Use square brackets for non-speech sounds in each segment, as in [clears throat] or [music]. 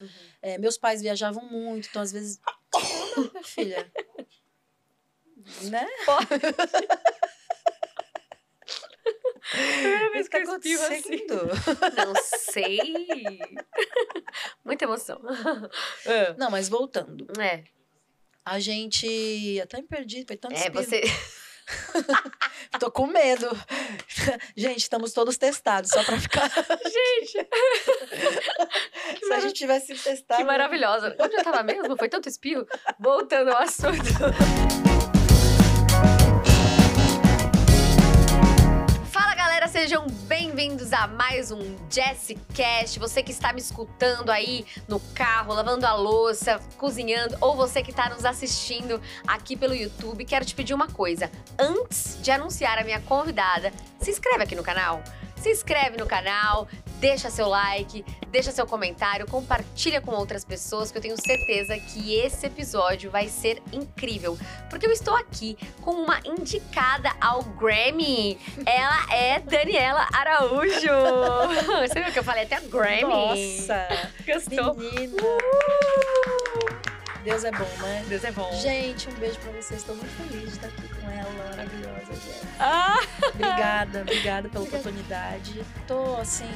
Uhum. É, meus pais viajavam muito, então às vezes. Não, minha filha. [laughs] né? Primeira vez que que tá eu assim. Não sei. Muita emoção. É. Não, mas voltando. É, A gente. Até me perdi, foi tanto é você. [laughs] Tô com medo. [laughs] Gente, estamos todos testados, só pra ficar. [laughs] Gente, [laughs] Se a gente tivesse testado. que maravilhosa. Onde eu tava mesmo? Foi tanto espirro? Voltando ao assunto. Fala galera, sejam bem-vindos a mais um Jessicast. Você que está me escutando aí no carro, lavando a louça, cozinhando, ou você que está nos assistindo aqui pelo YouTube, quero te pedir uma coisa. Antes de anunciar a minha convidada, se inscreve aqui no canal. Se inscreve no canal, deixa seu like, deixa seu comentário, compartilha com outras pessoas, que eu tenho certeza que esse episódio vai ser incrível. Porque eu estou aqui com uma indicada ao Grammy. Ela é Daniela Araújo. [laughs] Você viu que eu falei até Grammy? Nossa! Gostou? Menina! Deus é bom, né? Deus é bom. Gente, um beijo pra vocês. Estou muito feliz de estar aqui com ela, maravilhosa, gente. Ah, Obrigada, obrigada pela oportunidade. Tô assim.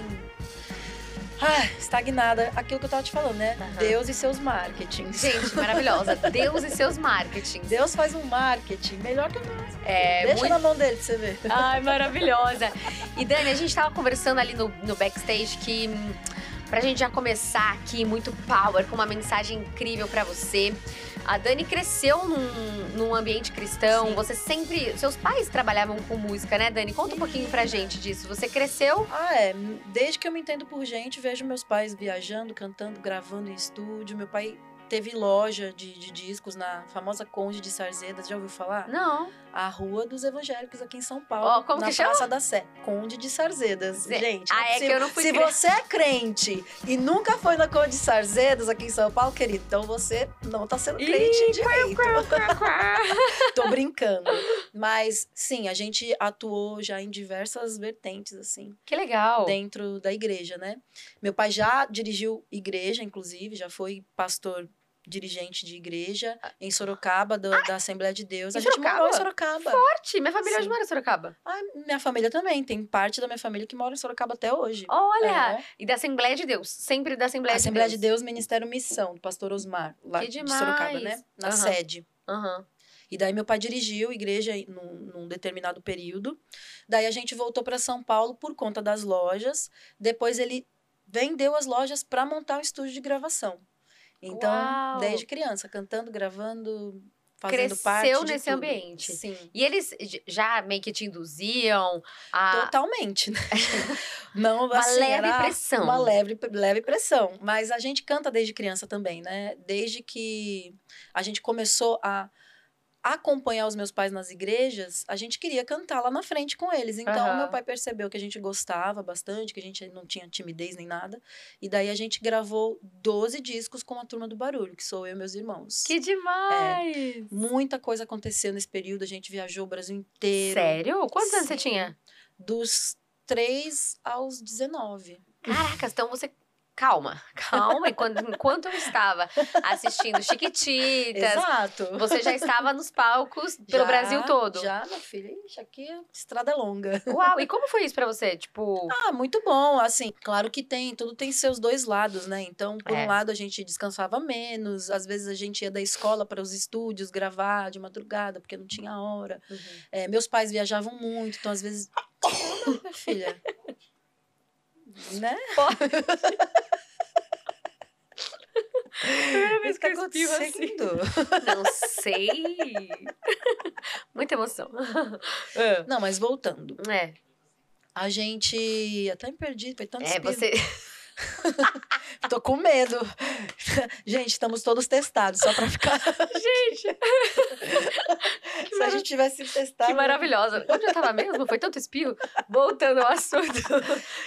Ah, estagnada. Aquilo que eu tava te falando, né? Aham. Deus e seus marketings. gente, maravilhosa. Deus e seus marketings. Deus faz um marketing melhor que o nosso. É, Deixa muito na mão dele pra você ver. Ai, maravilhosa. E Dani, a gente tava conversando ali no, no backstage que hum, pra gente já começar aqui muito power, com uma mensagem incrível pra você. A Dani cresceu num, num ambiente cristão, Sim. você sempre. Seus pais trabalhavam com música, né, Dani? Conta um pouquinho pra gente disso. Você cresceu. Ah, é. Desde que eu me entendo por gente, vejo meus pais viajando, cantando, gravando em estúdio. Meu pai teve loja de, de discos na famosa Conde de Sarzedas. Já ouviu falar? Não. A Rua dos Evangélicos aqui em São Paulo. Como na que chama? Praça da Sé. Conde de Sarzedas. Zé- Gente, Ah, é que possível. eu não fui Se cre- você é crente e nunca foi na Conde de Sarzedas aqui em São Paulo, querido, então você não tá sendo crente Ih, direito. [laughs] Tô brincando. Mas, sim, a gente atuou já em diversas vertentes, assim que legal. dentro da igreja, né? Meu pai já dirigiu igreja, inclusive, já foi pastor dirigente de igreja em Sorocaba, do- da Assembleia de Deus. em A gente morou em Sorocaba? Sorocaba. Forte. Minha família hoje Sim. mora em Sorocaba. Ah, minha família também, tem parte da minha família que mora em Sorocaba até hoje. Olha. É. E da Assembleia de Deus. Sempre da Assembleia, Assembleia de de Deus. Deus, Ministério Missão, do pastor Osmar, lá Que de Sorocaba, demais. né? Na Aham. sede. Aham. E daí meu pai dirigiu igreja em- num, num determinado período. Daí a gente voltou para São Paulo por conta das lojas. Depois ele vendeu as lojas para montar um estúdio de gravação. Então, Uau! desde criança, cantando, gravando, fazendo Cresceu parte de nesse tudo. ambiente. Sim. E eles já meio que te induziam a. Totalmente, né? [laughs] Não, Uma assim, leve pressão. Uma leve, leve pressão. Mas a gente canta desde criança também, né? Desde que a gente começou a acompanhar os meus pais nas igrejas, a gente queria cantar lá na frente com eles. Então, Aham. meu pai percebeu que a gente gostava bastante, que a gente não tinha timidez nem nada. E daí a gente gravou 12 discos com a Turma do Barulho, que sou eu e meus irmãos. Que demais! Muita coisa aconteceu nesse período, a gente viajou o Brasil inteiro. Sério? Quantos anos você Sim. tinha? Dos 3 aos 19. Caracas, então você. Calma, [laughs] calma. Enquanto, [laughs] enquanto eu estava assistindo Chiquititas, Exato. você já estava nos palcos [laughs] pelo Já, Brasil todo. Já, meu filho. Ixi, aqui a estrada é longa. Uau, e como foi isso pra você? Tipo. Ah, muito bom. Assim, claro que tem, tudo tem seus dois lados, né? Então, por É. um lado, a gente descansava menos, às vezes a gente ia da escola para os estúdios gravar de madrugada, porque não tinha hora. É, meus pais viajavam muito, então às vezes. Não, [coughs] minha filha. Né? [laughs] Primeira O que tá acontecendo? Não sei. [laughs] Muita emoção. É. [laughs] Não, mas voltando. É, A gente. Até me perdi, foi tanto é espirro. você. [laughs] Tô com medo. Gente, estamos todos testados, só pra ficar. [laughs] Gente, [laughs] Se a gente tivesse testado. que maravilhosa. Onde eu tava mesmo? Foi tanto espirro? Voltando ao assunto.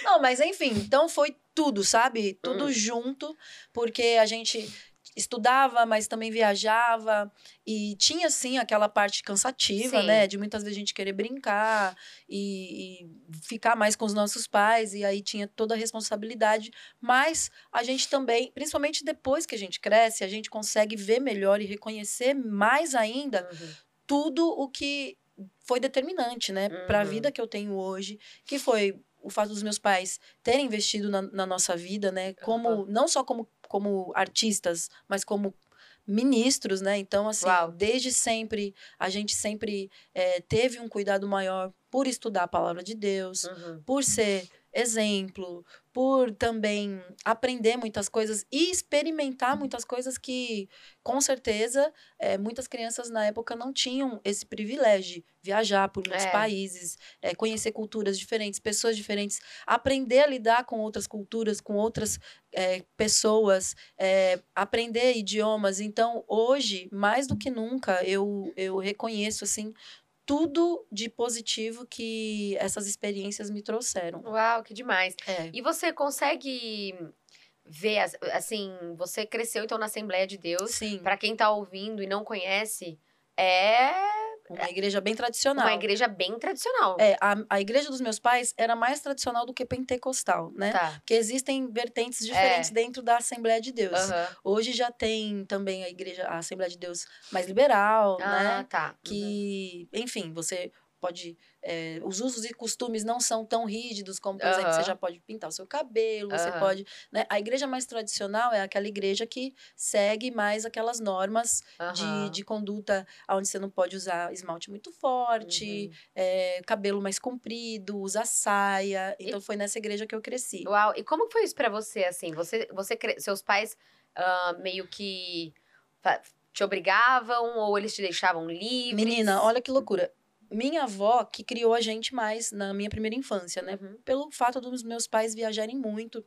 Não, mas enfim, então foi tudo, sabe? Tudo Hum. junto, porque a gente estudava, mas também viajava e tinha sim aquela parte cansativa, Sim. né, de muitas vezes a gente querer brincar e, e ficar mais com os nossos pais e aí tinha toda a responsabilidade, mas a gente também, principalmente depois que a gente cresce, a gente consegue ver melhor e reconhecer mais ainda Uhum. tudo o que foi determinante, né, para a Uhum. vida que eu tenho hoje, que foi o fato dos meus pais terem investido na, na nossa vida, né, como Aham. não só como, como artistas, mas como ministros, né? Então, assim, Uau. desde sempre, a gente sempre eh, teve um cuidado maior por estudar a palavra de Deus, Uhum. por ser exemplo, por também aprender muitas coisas e experimentar muitas coisas que, com certeza, eh, muitas crianças na época não tinham esse privilégio viajar por muitos É. países, eh, conhecer culturas diferentes, pessoas diferentes, aprender a lidar com outras culturas, com outras eh, pessoas, aprender idiomas. Então, hoje, mais do que nunca, eu, eu reconheço assim tudo de positivo que essas experiências me trouxeram. Uau, que demais. É. E você consegue ver, as- assim, você cresceu então na Assembleia de Deus. Sim, Pra quem tá ouvindo e não conhece, é uma igreja bem tradicional. uma igreja bem tradicional. É, a, a igreja dos meus pais era mais tradicional do que pentecostal, né? Tá. Porque existem vertentes diferentes É. dentro da Assembleia de Deus. Aham. Hoje já tem também a igreja, a Assembleia de Deus mais liberal, Ah, né? tá. Uhum. Que, enfim, você pode. é, os usos e costumes não são tão rígidos como, por exemplo, você já pode pintar o seu cabelo, você pode. Né? A igreja mais tradicional é aquela igreja que segue mais aquelas normas de, de conduta onde você não pode usar esmalte muito forte, é, cabelo mais comprido, usar saia. Então foi nessa igreja que eu cresci. Uau, e como foi isso pra você, assim? Você, você cre- seus pais ah, meio que te obrigavam ou eles te deixavam livre? Menina, olha que loucura. Minha avó que criou a gente mais na minha primeira infância, né? Uhum. Pelo fato dos meus pais viajarem muito.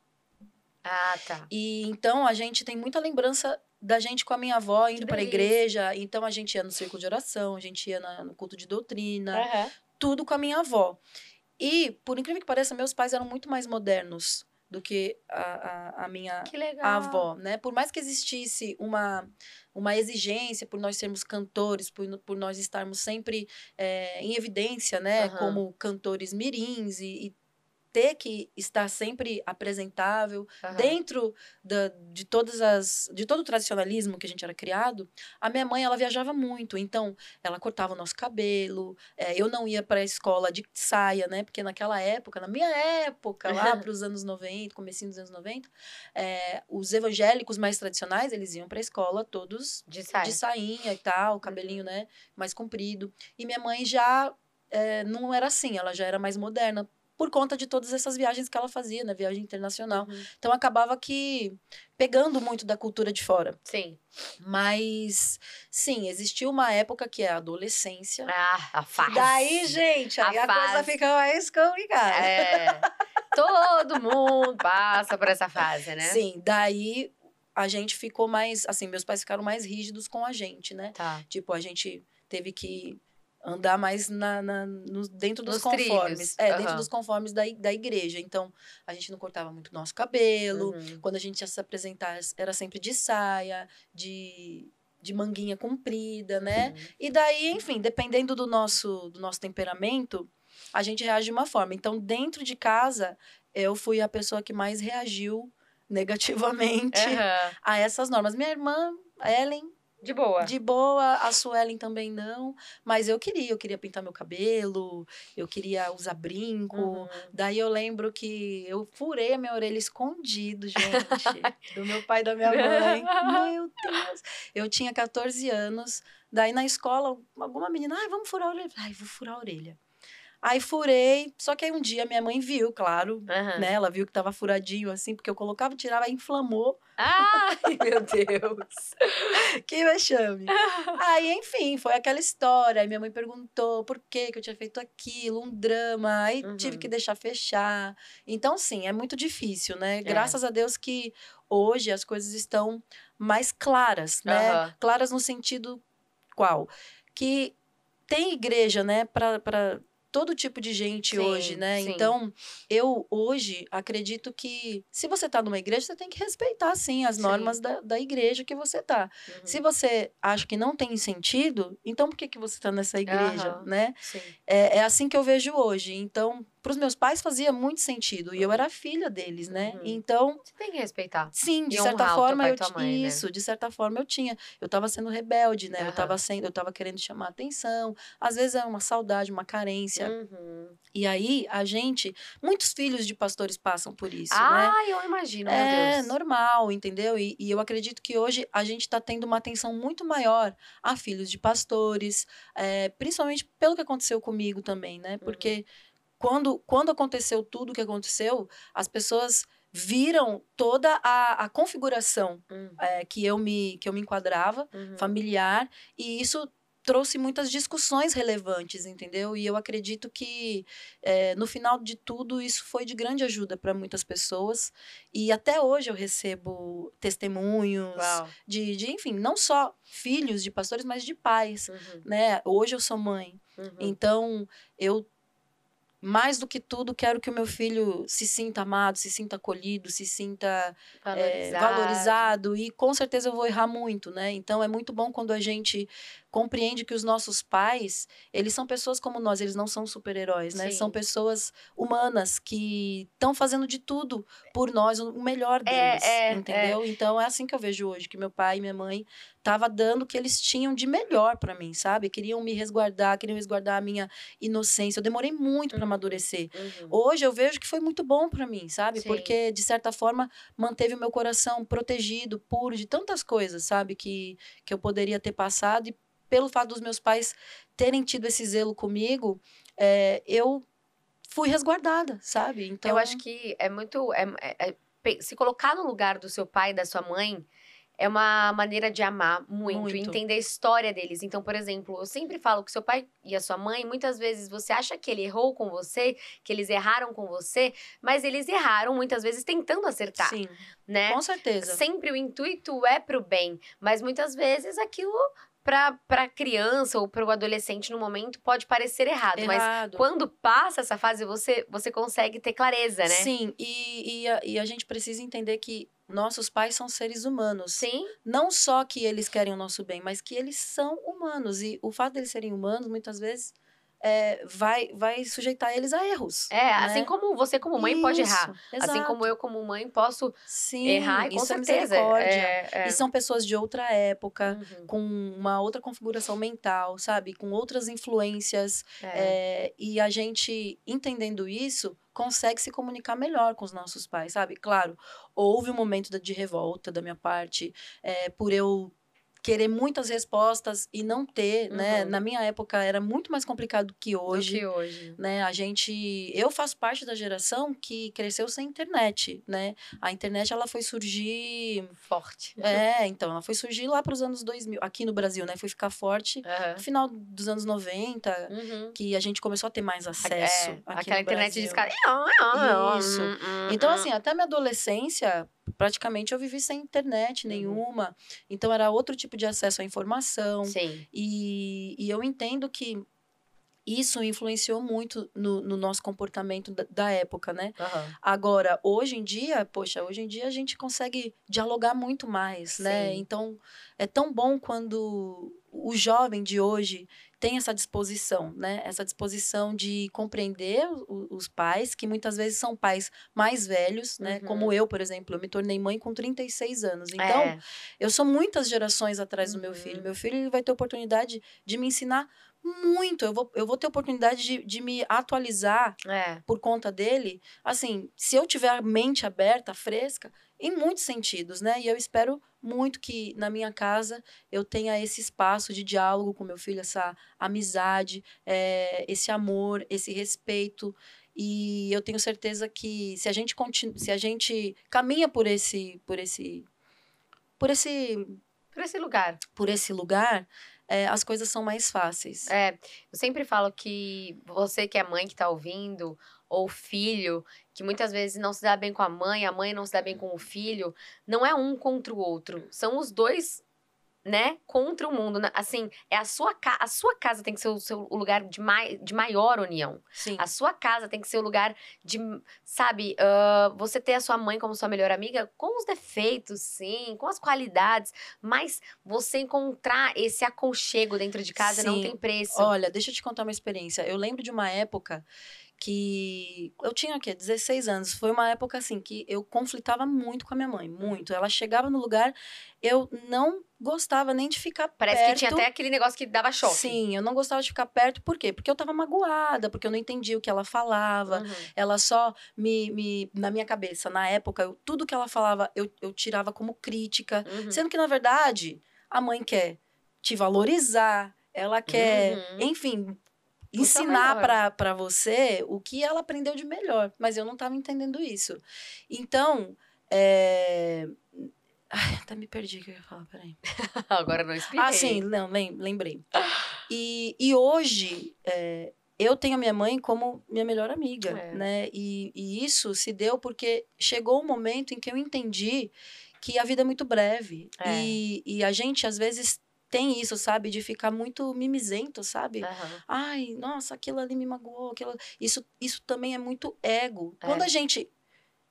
Ah, tá. E então a gente tem muita lembrança da gente com a minha avó indo para a igreja. Então a gente ia no círculo de oração, a gente ia na- no culto de doutrina, Aham. tudo com a minha avó. E, por incrível que pareça, meus pais eram muito mais modernos do que a, a, a minha avó, né? Por mais que existisse uma, uma exigência por nós sermos cantores, por, por nós estarmos sempre eh, em evidência, né? Aham. Como cantores mirins e, e ter que estar sempre apresentável Aham. dentro da, de todas as de todo o tradicionalismo que a gente era criado a minha mãe ela viajava muito então ela cortava o nosso cabelo eh, eu não ia para a escola de saia né porque naquela época na minha época lá [laughs] para os anos 90 comecinho dos anos 90 eh, os evangélicos mais tradicionais eles iam para a escola todos De saia. de sainha e tal, cabelinho, né, mais comprido. E minha mãe já eh, não era assim, ela já era mais moderna por conta de todas essas viagens que ela fazia, né, viagem internacional. Uhum. Então acabava que pegando muito da cultura de fora. Sim. Mas sim, existiu uma época que é a adolescência. Ah, a fase. E daí, gente, aí A a, coisa fica mais complicada. É. Todo mundo passa por essa fase, né? Sim, daí a gente ficou mais, assim, meus pais ficaram mais rígidos com a gente, né? Tá. Tipo, a gente teve que andar mais na, na- no- dentro dos Nos conformes. trilhos, É, aham. dentro dos conformes da, da igreja. Então, a gente não cortava muito nosso cabelo. Uhum. Quando a gente ia se apresentar, era sempre de saia, de, de manguinha comprida, né? Uhum. E daí, enfim, dependendo do nosso, do nosso temperamento, a gente reage de uma forma. Então, dentro de casa, eu fui a pessoa que mais reagiu [laughs] negativamente a essas normas. Minha irmã, Ellen, De boa. de boa, a Suelen também não, mas eu queria, eu queria pintar meu cabelo, eu queria usar brinco. Uhum. Daí eu lembro que eu furei a minha orelha escondido, gente, [laughs] do meu pai e da minha mãe. [laughs] Meu Deus! Eu tinha 14 anos, daí na escola, alguma menina, ai, vamos furar a orelha. Ai, vou furar a orelha. Aí furei, só que aí um dia minha mãe viu, claro, Aham. né? Ela viu que tava furadinho assim, porque eu colocava, tirava, aí inflamou. Ai, [laughs] meu Deus. Que vexame. Aí, enfim, foi aquela história. Aí minha mãe perguntou por que, que eu tinha feito aquilo, um drama. Aí tive Uhum. que deixar fechar. Então, sim, é muito difícil, É. né? Graças a Deus que hoje as coisas estão mais claras, né? Aham. Claras no sentido qual? Que tem igreja, né, para todo tipo de gente Sim, hoje, né? sim. Então, eu hoje acredito que se você tá numa igreja, você tem que respeitar, sim, as Sim. normas da, da igreja que você tá. Uhum. Se você acha que não tem sentido, então por que, que você tá nessa igreja, Aham. né? Sim. É, é assim que eu vejo hoje. Então, para os meus pais fazia muito sentido. E eu era filha deles, né? Uhum. Então, Você tem que respeitar. sim, de E certa forma eu tua ti- mãe, né? isso, de certa forma eu tinha. Eu tava sendo rebelde, né? Eu Aham. tava sendo, eu tava querendo chamar atenção. Às vezes é uma saudade, uma carência. Uhum. E aí, a gente, muitos filhos de pastores passam por isso, né? Ah, eu imagino, meu É Deus. normal, entendeu? E, e eu acredito que hoje a gente está tendo uma atenção muito maior a filhos de pastores, é, principalmente pelo que aconteceu comigo também, né? Porque quando, quando aconteceu tudo o que aconteceu, as pessoas viram toda a, a configuração Uhum. é, que, eu me, que eu me enquadrava, Uhum. familiar, e isso trouxe muitas discussões relevantes, entendeu? E eu acredito que eh, no final de tudo isso foi de grande ajuda para muitas pessoas e até hoje eu recebo testemunhos de, de, enfim, não só filhos de pastores, mas de pais, Uhum. né? Hoje eu sou mãe, Uhum. então eu mais do que tudo quero que o meu filho se sinta amado, se sinta acolhido, se sinta é, Valorizado. valorizado e com certeza eu vou errar muito, né? Então é muito bom quando a gente compreende que os nossos pais, eles são pessoas como nós, eles não são super-heróis, né? Sim. São pessoas humanas que estão fazendo de tudo por nós, o melhor É, deles, é, entendeu? Então é assim que eu vejo hoje, que meu pai e minha mãe tava dando o que eles tinham de melhor para mim, sabe? Queriam me resguardar, queriam resguardar a minha inocência. Eu demorei muito para Uhum. amadurecer. Uhum. Hoje eu vejo que foi muito bom para mim, sabe? Sim. Porque, de certa forma, manteve o meu coração protegido, puro de tantas coisas, sabe? Que, que eu poderia ter passado. E pelo fato dos meus pais terem tido esse zelo comigo, é, eu fui resguardada, sabe? Então, Eu acho que é muito. é- é- é- se colocar no lugar do seu pai e da sua mãe é uma maneira de amar muito, Muito. entender a história deles. Então, por exemplo, eu sempre falo que seu pai e a sua mãe, muitas vezes você acha que ele errou com você, que eles erraram com você, mas eles erraram muitas vezes tentando acertar, sim, né? com certeza. Sempre o intuito é pro bem, mas muitas vezes aquilo pra, pra criança ou pro adolescente no momento pode parecer errado, mas Errado. quando passa essa fase você você consegue ter clareza, né? Sim, e, e, a, e a gente precisa entender que nossos pais são seres humanos. Sim, Não só que eles querem o nosso bem, mas que eles são humanos. E o fato deles serem humanos, muitas vezes, é, vai, vai sujeitar eles a erros. é, assim né? como você como mãe pode errar, Isso, assim como exato. eu como mãe posso Sim, errar e com isso é certeza. é, é. E são pessoas de outra época, Uhum, com uma outra configuração mental, sabe? Com outras influências. é. é, e a gente, entendendo isso, consegue se comunicar melhor com os nossos pais, sabe? Claro, houve um momento de revolta da minha parte, é, por eu querer muitas respostas e não ter, né? Uhum. Na minha época era muito mais complicado que Do hoje que hoje. né? A gente, eu faço parte da geração que cresceu sem internet, né? A internet ela foi surgir, Forte. é, então, ela foi surgir lá para os anos 2000, aqui no Brasil, né? Foi ficar forte Aham. no final dos anos 90, Uhum. que a gente começou a ter mais É, acesso aqui aquela internet escada. Isso. Uhum. Então, assim, até minha adolescência, praticamente eu vivi sem internet Uhum. nenhuma. Então, era outro tipo de acesso à informação. Sim. E, e eu entendo que isso influenciou muito no, no nosso comportamento da, da época, né? Aham. Agora, hoje em dia, poxa, hoje em dia a gente consegue dialogar muito mais, né? Sim. Então, é tão bom quando o jovem de hoje tem essa disposição, né? Essa disposição de compreender o- os pais, que muitas vezes são pais mais velhos, né? Uhum. Como eu, por exemplo, eu me tornei mãe com 36 anos. Então, É. eu sou muitas gerações atrás do meu Uhum. filho. Meu filho ele vai ter oportunidade de me ensinar muito. Eu vou, eu vou ter oportunidade de, de me atualizar É. por conta dele. Assim, se eu tiver a mente aberta, fresca, em muitos sentidos, né? E eu espero muito que na minha casa eu tenha esse espaço de diálogo com meu filho, essa amizade, eh, esse amor, esse respeito. E eu tenho certeza que se a gente continua, se a gente caminha por esse, por esse, por esse Por esse lugar. por esse lugar, é, as coisas são mais fáceis. É, eu sempre falo que você que é mãe que tá ouvindo, ou filho, que muitas vezes não se dá bem com a mãe, a mãe não se dá bem com o filho, não é um contra o outro. São os dois né, contra o mundo. Assim, é a sua, ca a sua casa tem que ser o, seu, lugar de, mai de maior união. Sim. A sua casa tem que ser o lugar de, sabe, uh, você ter a sua mãe como sua melhor amiga, com os defeitos, sim, com as qualidades, mas você encontrar esse aconchego dentro de casa Sim. não tem preço. Olha, deixa eu te contar uma experiência. Eu lembro de uma época que eu tinha o quê? 16 anos. Foi uma época assim que eu conflitava muito com a minha mãe, muito. Ela chegava no lugar, eu não gostava nem de ficar Parece perto. que tinha até aquele negócio que dava choque. Sim, eu não gostava de ficar perto, por quê? Porque eu tava magoada, porque eu não entendia o que ela falava. Uhum. Ela só me, me. Na minha cabeça, na época, eu- tudo que ela falava, eu, eu tirava como crítica. Uhum. Sendo que, na verdade, a mãe quer te valorizar, ela quer, Uhum. enfim, ensinar melhor. pra pra você o que ela aprendeu de melhor. Mas eu não tava entendendo isso. Então, é... Ai, até me perdi o que eu ia falar, peraí. [laughs] Agora não expliquei. Ah, sim, não, lem- lembrei. E, e hoje, é, eu tenho a minha mãe como minha melhor amiga, É. né? E, e isso se deu porque chegou um momento em que eu entendi que a vida é muito breve. É. E, e a gente, às vezes, tem isso, sabe? De ficar muito mimizento, sabe? Aham. Ai, nossa, aquilo ali me magoou. Aquilo... Isso, isso também é muito ego. É. Quando a gente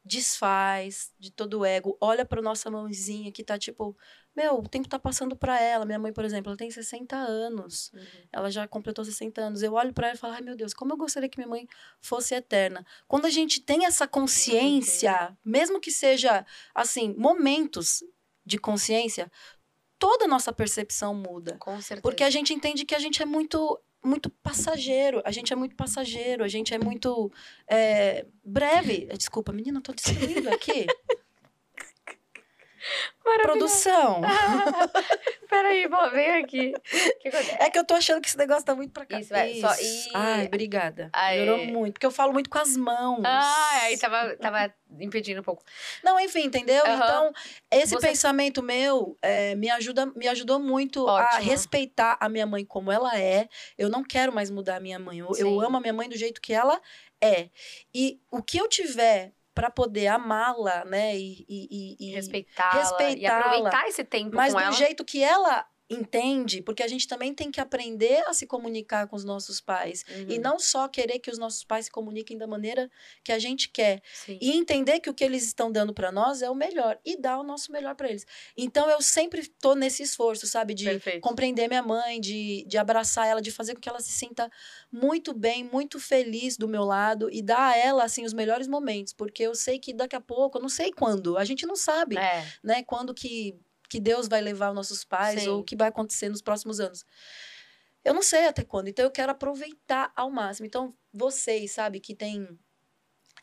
desfaz de todo o ego, olha pra nossa mãozinha que tá tipo, meu, o tempo tá passando pra ela. Minha mãe, por exemplo, ela tem 60 anos. Uhum. Ela já completou 60 anos. Eu olho pra ela e falo, ai meu Deus, como eu gostaria que minha mãe fosse eterna. Quando a gente tem essa consciência, mesmo que seja, assim, momentos de consciência, toda a nossa percepção muda. Com certeza. Porque a gente entende que a gente é muito muito passageiro, a gente é muito passageiro, a gente é muito é, breve. Desculpa, menina, tô destruindo aqui. [laughs] Produção. [laughs] Peraí, pô, vem aqui. Que? É que eu tô achando que esse negócio tá muito pra cá. Isso, vai, só- e- Ai, obrigada. Aê. Melhorou muito. Porque eu falo muito com as mãos. Ah, aí tava, tava impedindo um pouco. Não, enfim, entendeu? Aham. Então, esse Você- pensamento meu é, me, ajuda, me ajudou muito a Ótimo. respeitar a minha mãe como ela é. Eu não quero mais mudar a minha mãe. Eu, eu amo a minha mãe do jeito que ela é. E o que eu tiver para poder amá-la, né? E, e, e- e- Respeitá-la. E respeitá-la, aproveitar esse tempo mas com do ela. jeito que ela entende, porque a gente também tem que aprender a se comunicar com os nossos pais. E Uhum. não só querer que os nossos pais se comuniquem da maneira que a gente quer. Sim. E entender que o que eles estão dando para nós é o melhor. E dar o nosso melhor para eles. Então eu sempre tô nesse esforço, sabe? De Perfeito. compreender minha mãe, de, de abraçar ela, de fazer com que ela se sinta muito bem, muito feliz do meu lado e dar a ela, assim, os melhores momentos. Porque eu sei que daqui a pouco, eu não sei quando, a gente não sabe É. né? Quando que, que Deus vai levar os nossos pais Sim. ou o que vai acontecer nos próximos anos. Eu não sei até quando, então eu quero aproveitar ao máximo. Então, vocês, sabe, que tem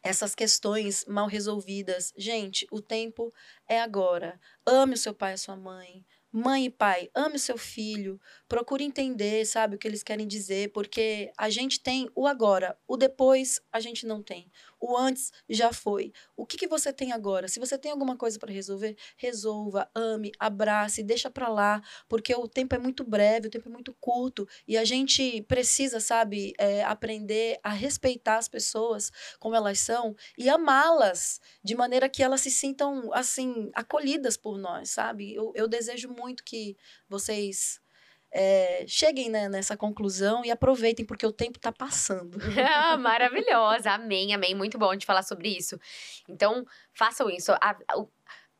essas questões mal resolvidas. Gente, o tempo é agora. Ame o seu pai e a sua mãe. Mãe e pai, ame o seu filho. Procure entender, sabe, o que eles querem dizer, porque a gente tem o agora, o depois a gente não tem. O antes já foi. O que, que você tem agora? Se você tem alguma coisa para resolver, resolva, ame, abrace, deixa para lá, porque o tempo é muito breve, o tempo é muito curto e a gente precisa, sabe, é, aprender a respeitar as pessoas como elas são e amá-las de maneira que elas se sintam, assim, acolhidas por nós, sabe? Eu, eu desejo muito que vocês é, cheguem né, nessa conclusão e aproveitem, porque o tempo está passando. [laughs] Ah, Maravilhosa, amém, amém. Muito bom de falar sobre isso. Então, façam isso. A- a-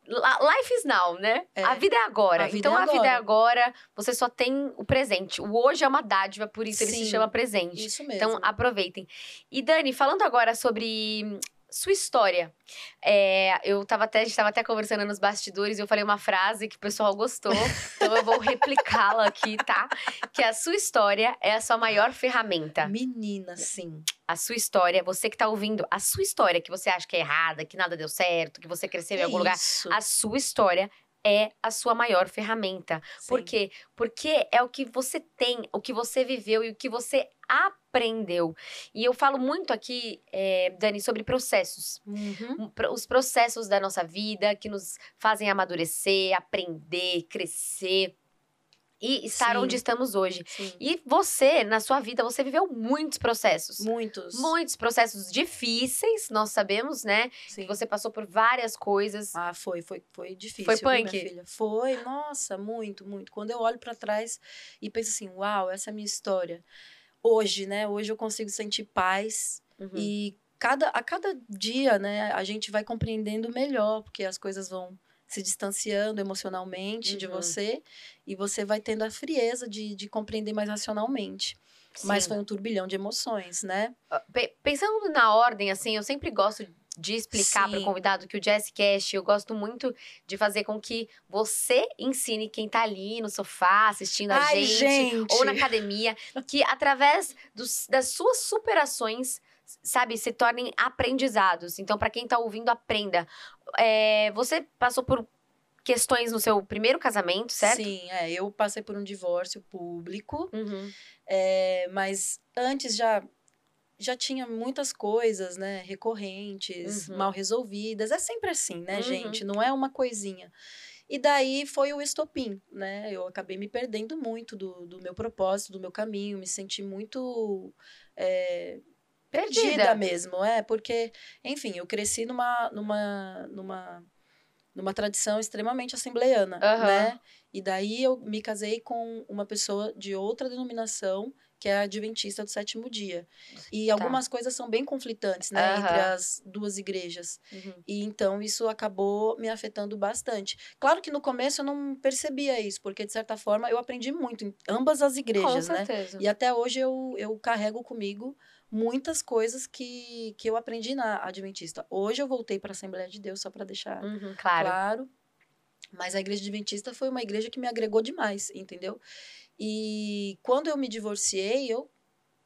Life is now, né? É. A vida é agora. A vida então, é a vida é agora, você só tem o presente. O hoje é uma dádiva, por isso ele se Sim. chama presente. Isso mesmo. Então, aproveitem. E Dani, falando agora sobre sua história. É, eu tava até, a gente tava até conversando nos bastidores e eu falei uma frase que o pessoal gostou. [laughs] então eu vou replicá-la aqui, tá? Que a sua história é a sua maior ferramenta. Menina, sim. A sua história, você que tá ouvindo, a sua história que você acha que é errada, que nada deu certo, que você cresceu em algum lugar, Isso. a sua história é a sua maior ferramenta. Por Sim. quê? Porque é o que você tem, o que você viveu e o que você aprendeu. E eu falo muito aqui, eh, Dani, sobre processos. Uhum. Um, Os processos da nossa vida que nos fazem amadurecer, aprender, crescer. E estar Sim. onde estamos hoje. Sim. E você, na sua vida, você viveu muitos processos. Muitos. Muitos processos difíceis, nós sabemos, né? Sim. Você passou por várias coisas. Ah, foi, foi, foi difícil. Foi viu, minha punk? filha? Foi, nossa, muito, muito. Quando eu olho pra trás e penso assim, uau, essa é a minha história. Hoje, né? Hoje eu consigo sentir paz Uhum. e cada, a cada dia, né, a gente vai compreendendo melhor, porque as coisas vão se distanciando emocionalmente de Uhum. você e você vai tendo a frieza de, de compreender mais racionalmente. Mas Sim. foi um turbilhão de emoções, né? Pe- Pensando na ordem, assim, eu sempre gosto de explicar para o convidado que o Jazz Cash, eu gosto muito de fazer com que você ensine quem tá ali no sofá assistindo a Ai, gente! ou na academia, que através dos- das suas superações, sabe, se tornem aprendizados. Então, para quem tá ouvindo, aprenda. É, você passou por questões no seu primeiro casamento, certo? Sim, é, eu passei por um divórcio público, Uhum. é, mas antes já já tinha muitas coisas, né, recorrentes, Uhum. mal resolvidas. É sempre assim, né, Uhum. gente? Não é uma coisinha. E daí foi o estopim, né? Eu acabei me perdendo muito do, do meu propósito, do meu caminho, me senti muito é, perdida Perdida. mesmo, é, porque, enfim, eu cresci numa, numa, numa, numa tradição extremamente assembleiana, Aham. né? E daí eu me casei com uma pessoa de outra denominação, que é a adventista do sétimo dia. E Tá. algumas coisas são bem conflitantes, né, entre Aham. as duas igrejas. Uhum. E então isso acabou me afetando bastante. Claro que no começo eu não percebia isso, porque de certa forma eu aprendi muito em ambas as Com igrejas, né? certeza. E até hoje eu, eu carrego comigo muitas coisas que, que eu aprendi na Adventista. Hoje eu voltei para a Assembleia de Deus, só para deixar Uhum, claro. claro. Mas a igreja adventista foi uma igreja que me agregou demais, entendeu? E quando eu me divorciei, eu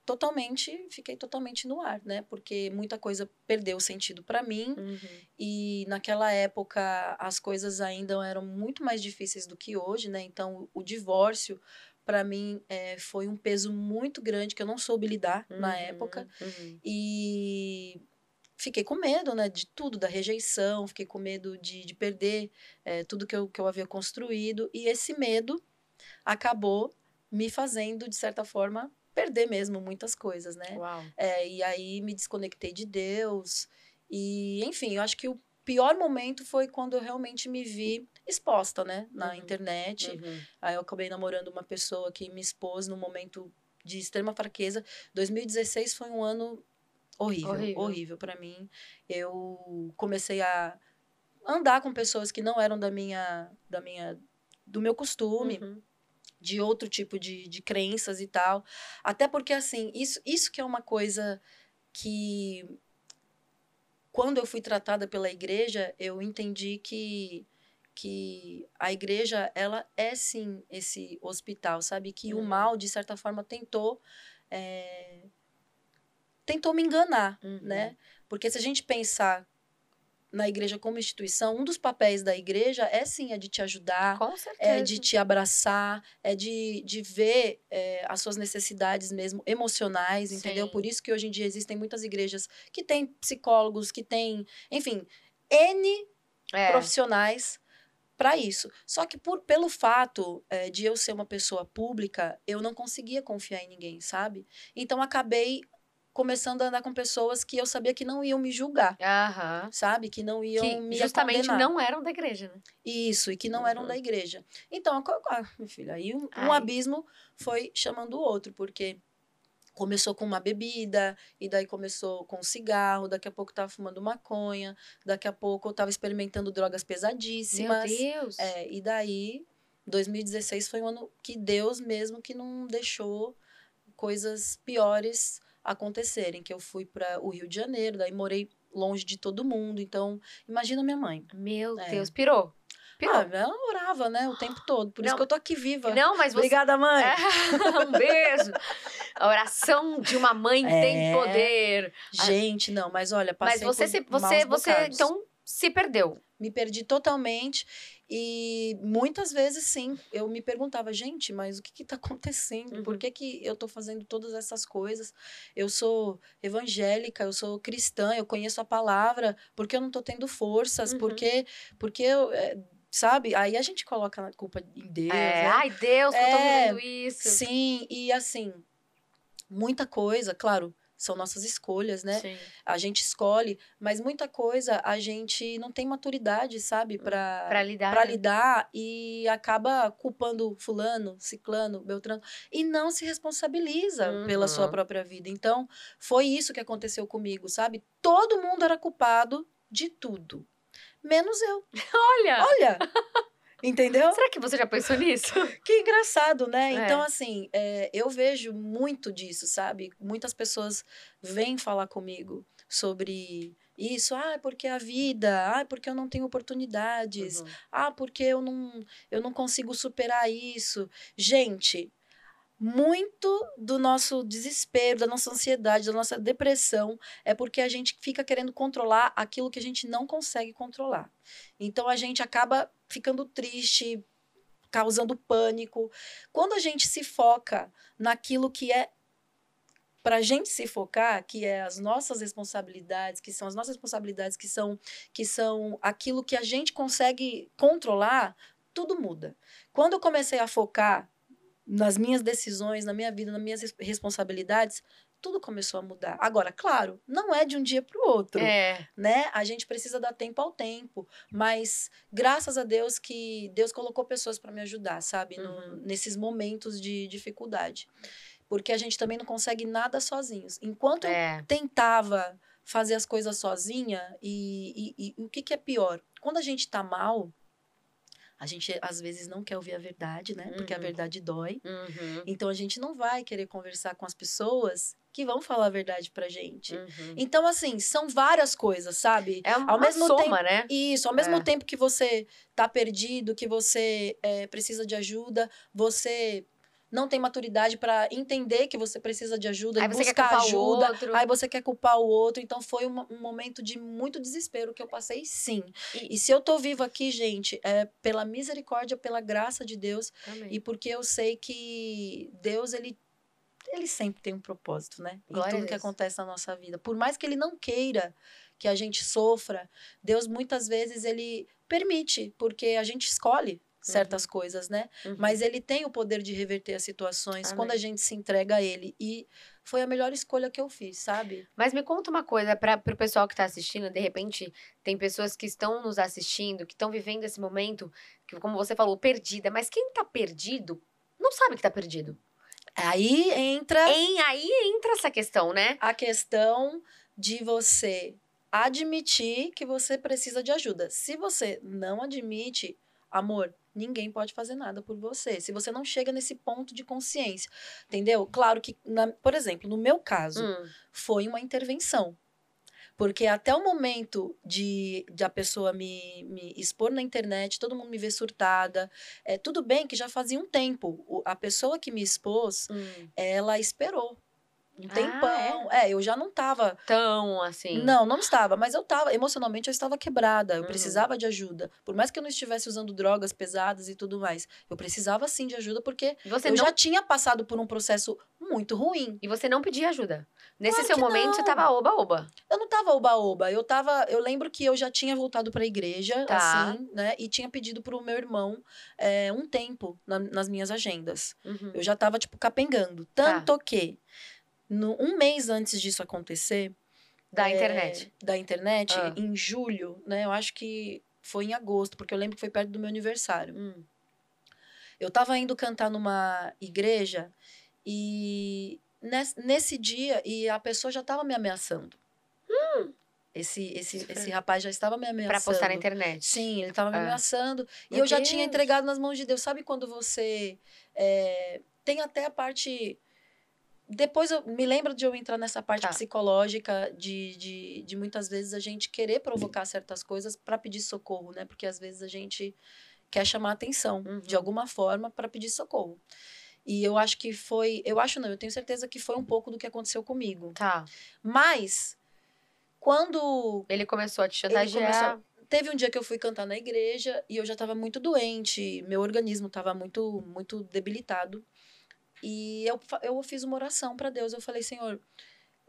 totalmente, fiquei totalmente no ar, né? Porque muita coisa perdeu sentido para mim. Uhum. E naquela época as coisas ainda eram muito mais difíceis do que hoje, né? Então o divórcio para mim eh, foi um peso muito grande que eu não soube lidar na Uhum, época uhum. e fiquei com medo, né? De tudo, da rejeição, fiquei com medo de, de perder eh, tudo que eu, que eu havia construído e esse medo acabou me fazendo de certa forma perder mesmo muitas coisas, né? É, e aí me desconectei de Deus. E, enfim, eu acho que o pior momento foi quando eu realmente me vi exposta, né? Na Uhum. internet. Uhum. Aí eu acabei namorando uma pessoa que me expôs num momento de extrema fraqueza. 2016 foi um ano horrível, Horrível. horrível, para mim. Eu comecei a andar com pessoas que não eram da minha, da minha, do meu costume Uhum. de outro tipo de, de crenças e tal. Até porque, assim, isso, isso que é uma coisa que. Quando eu fui tratada pela igreja, eu entendi que, que a igreja, ela é sim esse hospital, sabe? Que Uhum. o mal, de certa forma, tentou. é, tentou me enganar, Uhum. né? Porque se a gente pensar na igreja como instituição, um dos papéis da igreja é sim, é de te ajudar, é de te abraçar, é de, de ver é, as suas necessidades mesmo emocionais, entendeu? Sim. Por isso que hoje em dia existem muitas igrejas que têm psicólogos, que têm, enfim, N É. profissionais para isso. Só que por, pelo fato é, de eu ser uma pessoa pública, eu não conseguia confiar em ninguém, sabe? Então acabei começando a andar com pessoas que eu sabia que não iam me julgar, Aham. sabe? Que não iam Que me justamente condenar. não eram da igreja, né? Isso, e que não eram Uhum. da igreja. Então, co- ah, minha filha, aí um, um abismo foi chamando o outro, porque começou com uma bebida, e daí começou com cigarro, daqui a pouco tava fumando maconha, daqui a pouco eu tava experimentando drogas Meu pesadíssimas. Deus. É, e daí, 2016 foi um ano que Deus mesmo que não deixou coisas piores acontecerem, que eu fui para o Rio de Janeiro, daí morei longe de todo mundo, então imagina minha mãe. Meu É. Deus, pirou. Pirou. Ah, ela orava, né, o tempo todo. Por Não. isso que eu tô aqui viva. não, mas você. Obrigada, mãe. É, [laughs] um beijo. A oração de uma mãe tem É. poder. Gente, não, mas olha, Mas passei você por se, você, você bocados. então se perdeu. me perdi totalmente e muitas vezes sim, eu me perguntava, gente, mas o que que tá acontecendo? Uhum. Por que que eu tô fazendo todas essas coisas? Eu sou evangélica, eu sou cristã, eu conheço a palavra, por que eu não tô tendo forças? Uhum. Por que porque eu, é, sabe? Aí a gente coloca a culpa em Deus. É, né? ai, Deus, que eu tô É, vivendo isso. Sim, e assim, muita coisa, claro, são nossas escolhas, né? Sim. A gente escolhe, mas muita coisa a gente não tem maturidade, sabe, para Pra lidar. para né? lidar e acaba culpando fulano, ciclano, beltrano e não se responsabiliza pela sua Uhum. própria vida. Então, foi isso que aconteceu comigo, sabe? Todo mundo era culpado de tudo, menos eu. [laughs] Olha! Olha. Entendeu? Será que você já pensou [laughs] nisso? Que engraçado, né? É. Então, assim, é, eu vejo muito disso, sabe? Muitas pessoas vêm falar comigo sobre isso. Ah, porque a vida. Ah, porque eu não tenho oportunidades. Uhum. Ah, porque eu não, eu não consigo superar isso. Gente, muito do nosso desespero, da nossa ansiedade, da nossa depressão é porque a gente fica querendo controlar aquilo que a gente não consegue controlar. Então a gente acaba ficando triste, causando pânico. Quando a gente se foca naquilo que é para a gente se focar, que é as nossas responsabilidades, que são as nossas responsabilidades, que são que são aquilo que a gente consegue controlar, tudo muda. Quando eu comecei a focar nas minhas decisões, na minha vida, nas minhas res- responsabilidades, tudo começou a mudar. Agora, claro, não é de um dia para o outro É. né? A gente precisa dar tempo ao tempo, mas graças a Deus que Deus colocou pessoas para me ajudar, sabe? No- Uhum. nesses momentos de dificuldade. Porque a gente também não consegue nada sozinhos. Enquanto eu É. tentava fazer as coisas sozinha, e, e- e o que, que é pior? Quando a gente tá mal, a gente às vezes não quer ouvir a verdade, né? Porque a Uhum. verdade dói. Uhum. Então a gente não vai querer conversar com as pessoas que vão falar a verdade pra gente. Uhum. Então, assim, são várias coisas, sabe? É uma ao mesmo soma, né? Isso, ao mesmo É. tempo que você tá perdido, que você é, precisa de ajuda, você não tem maturidade para entender que você precisa de ajuda Aí e buscar ajuda. outro. Aí você quer culpar o outro. Então foi um, um momento de muito desespero que eu passei, sim. E, e se eu tô viva aqui, gente, é pela misericórdia, pela graça de Deus Também. e porque eu sei que Deus, ele, ele sempre tem um propósito, né? Em Glória a tudo que acontece na nossa vida. Por mais que ele não queira que a gente sofra, Deus muitas vezes ele permite, porque a gente escolhe certas coisas, né? Uhum. Mas ele tem o poder de reverter as situações Amém. quando a gente se entrega a ele. E foi a melhor escolha que eu fiz, sabe? Mas me conta uma coisa, para o pessoal que está assistindo, de repente, tem pessoas que estão nos assistindo, que estão vivendo esse momento, que, como você falou, perdida. Mas quem tá perdido não sabe que tá perdido. Aí entra Em, aí entra essa questão, né? a questão de você admitir que você precisa de ajuda. Se você não admite, amor, ninguém pode fazer nada por você. Se você não chega nesse ponto de consciência, entendeu? Claro que, na- por exemplo, no meu caso, Hum, foi uma intervenção. Porque até o momento de, de a pessoa me, me expor na internet, todo mundo me ver surtada, é, tudo bem que já fazia um tempo. A pessoa que me expôs, hum. ela esperou um Ah, tempão. é? eu já não tava. Tão assim. Não, não estava, mas eu estava. Emocionalmente eu estava quebrada. Eu Uhum. precisava de ajuda. Por mais que eu não estivesse usando drogas pesadas e tudo mais, eu precisava sim de ajuda porque você eu não já tinha passado por um processo muito ruim. E você não pedia ajuda. Nesse Claro seu momento, você não. tava oba-oba. Eu não tava oba-oba, eu tava. Eu lembro que eu já tinha voltado pra igreja, Tá. assim, né? E tinha pedido pro meu irmão é, um tempo na- nas minhas agendas. Uhum. Eu já tava, tipo, capengando. Tá. Tanto que, no, um mês antes disso acontecer. Da é, internet. Da internet, Ah. em julho, né? Eu acho que foi em agosto, porque eu lembro que foi perto do meu aniversário. Hum. Eu tava indo cantar numa igreja e nes- nesse dia, e a pessoa já tava me ameaçando. Esse, esse, Super. esse rapaz já estava me ameaçando. Pra postar na internet. Sim, ele estava me Ah. ameaçando. E Meu eu já tinha Deus. entregado nas mãos de Deus. Sabe quando você. é, tem até a parte. Depois eu me lembro de eu entrar nessa parte Tá. psicológica de, de, de muitas vezes a gente querer provocar certas coisas para pedir socorro, né? Porque às vezes a gente quer chamar atenção Uhum. de alguma forma para pedir socorro. E eu acho que foi. Eu acho não, eu tenho certeza que foi um pouco do que aconteceu comigo. Tá. Mas, quando Ele começou a te chantagear. Teve um dia que eu fui cantar na igreja e eu já estava muito doente, meu organismo estava muito, muito debilitado. E eu, eu fiz uma oração para Deus. Eu falei, Senhor,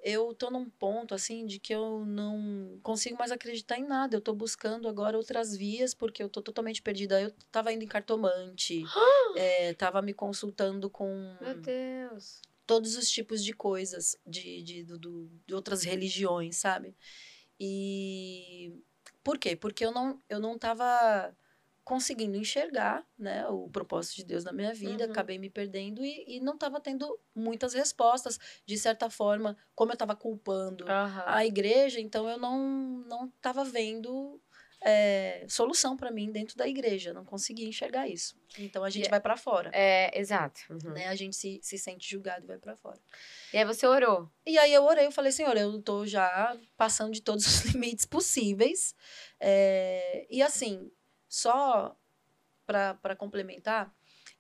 eu tô num ponto assim de que eu não consigo mais acreditar em nada. Eu tô buscando agora outras vias porque eu tô totalmente perdida. Eu tava indo em cartomante, [gasps] é, tava me consultando com Meu Deus. todos os tipos de coisas de, de, do- de outras religiões, sabe? E por quê? Porque eu não, eu não tava conseguindo enxergar né, o propósito de Deus na minha vida, Uhum. acabei me perdendo e, e não estava tendo muitas respostas. De certa forma, como eu estava culpando Aham. a igreja, então eu não não estava vendo é, solução para mim dentro da igreja, não conseguia enxergar isso. Então a gente E- vai para fora. É, exato. Uhum. Né? A gente se, se sente julgado e vai para fora. E aí você orou. E aí eu orei, eu falei, Senhor, eu tô já passando de todos os [laughs] limites possíveis. É, e assim, só para complementar,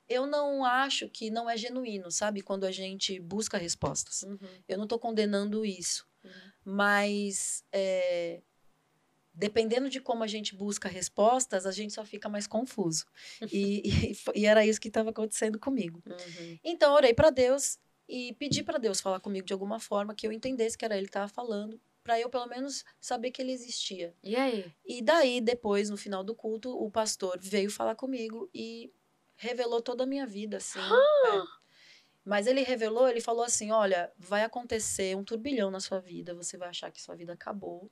eu não acho que não é genuíno, sabe? Quando a gente busca respostas. Uhum. Eu não tô condenando isso. Uhum. Mas é, dependendo de como a gente busca respostas, a gente só fica mais confuso. [laughs] E, e, e era isso que estava acontecendo comigo. Uhum. Então, orei para Deus e pedi para Deus falar comigo de alguma forma que eu entendesse que era Ele que estava falando, para eu pelo menos saber que Ele existia. E aí? E daí, depois, no final do culto, o pastor veio falar comigo e revelou toda a minha vida, assim. é. Mas ele revelou, ele falou assim: olha, vai acontecer um turbilhão na sua vida, você vai achar que sua vida acabou.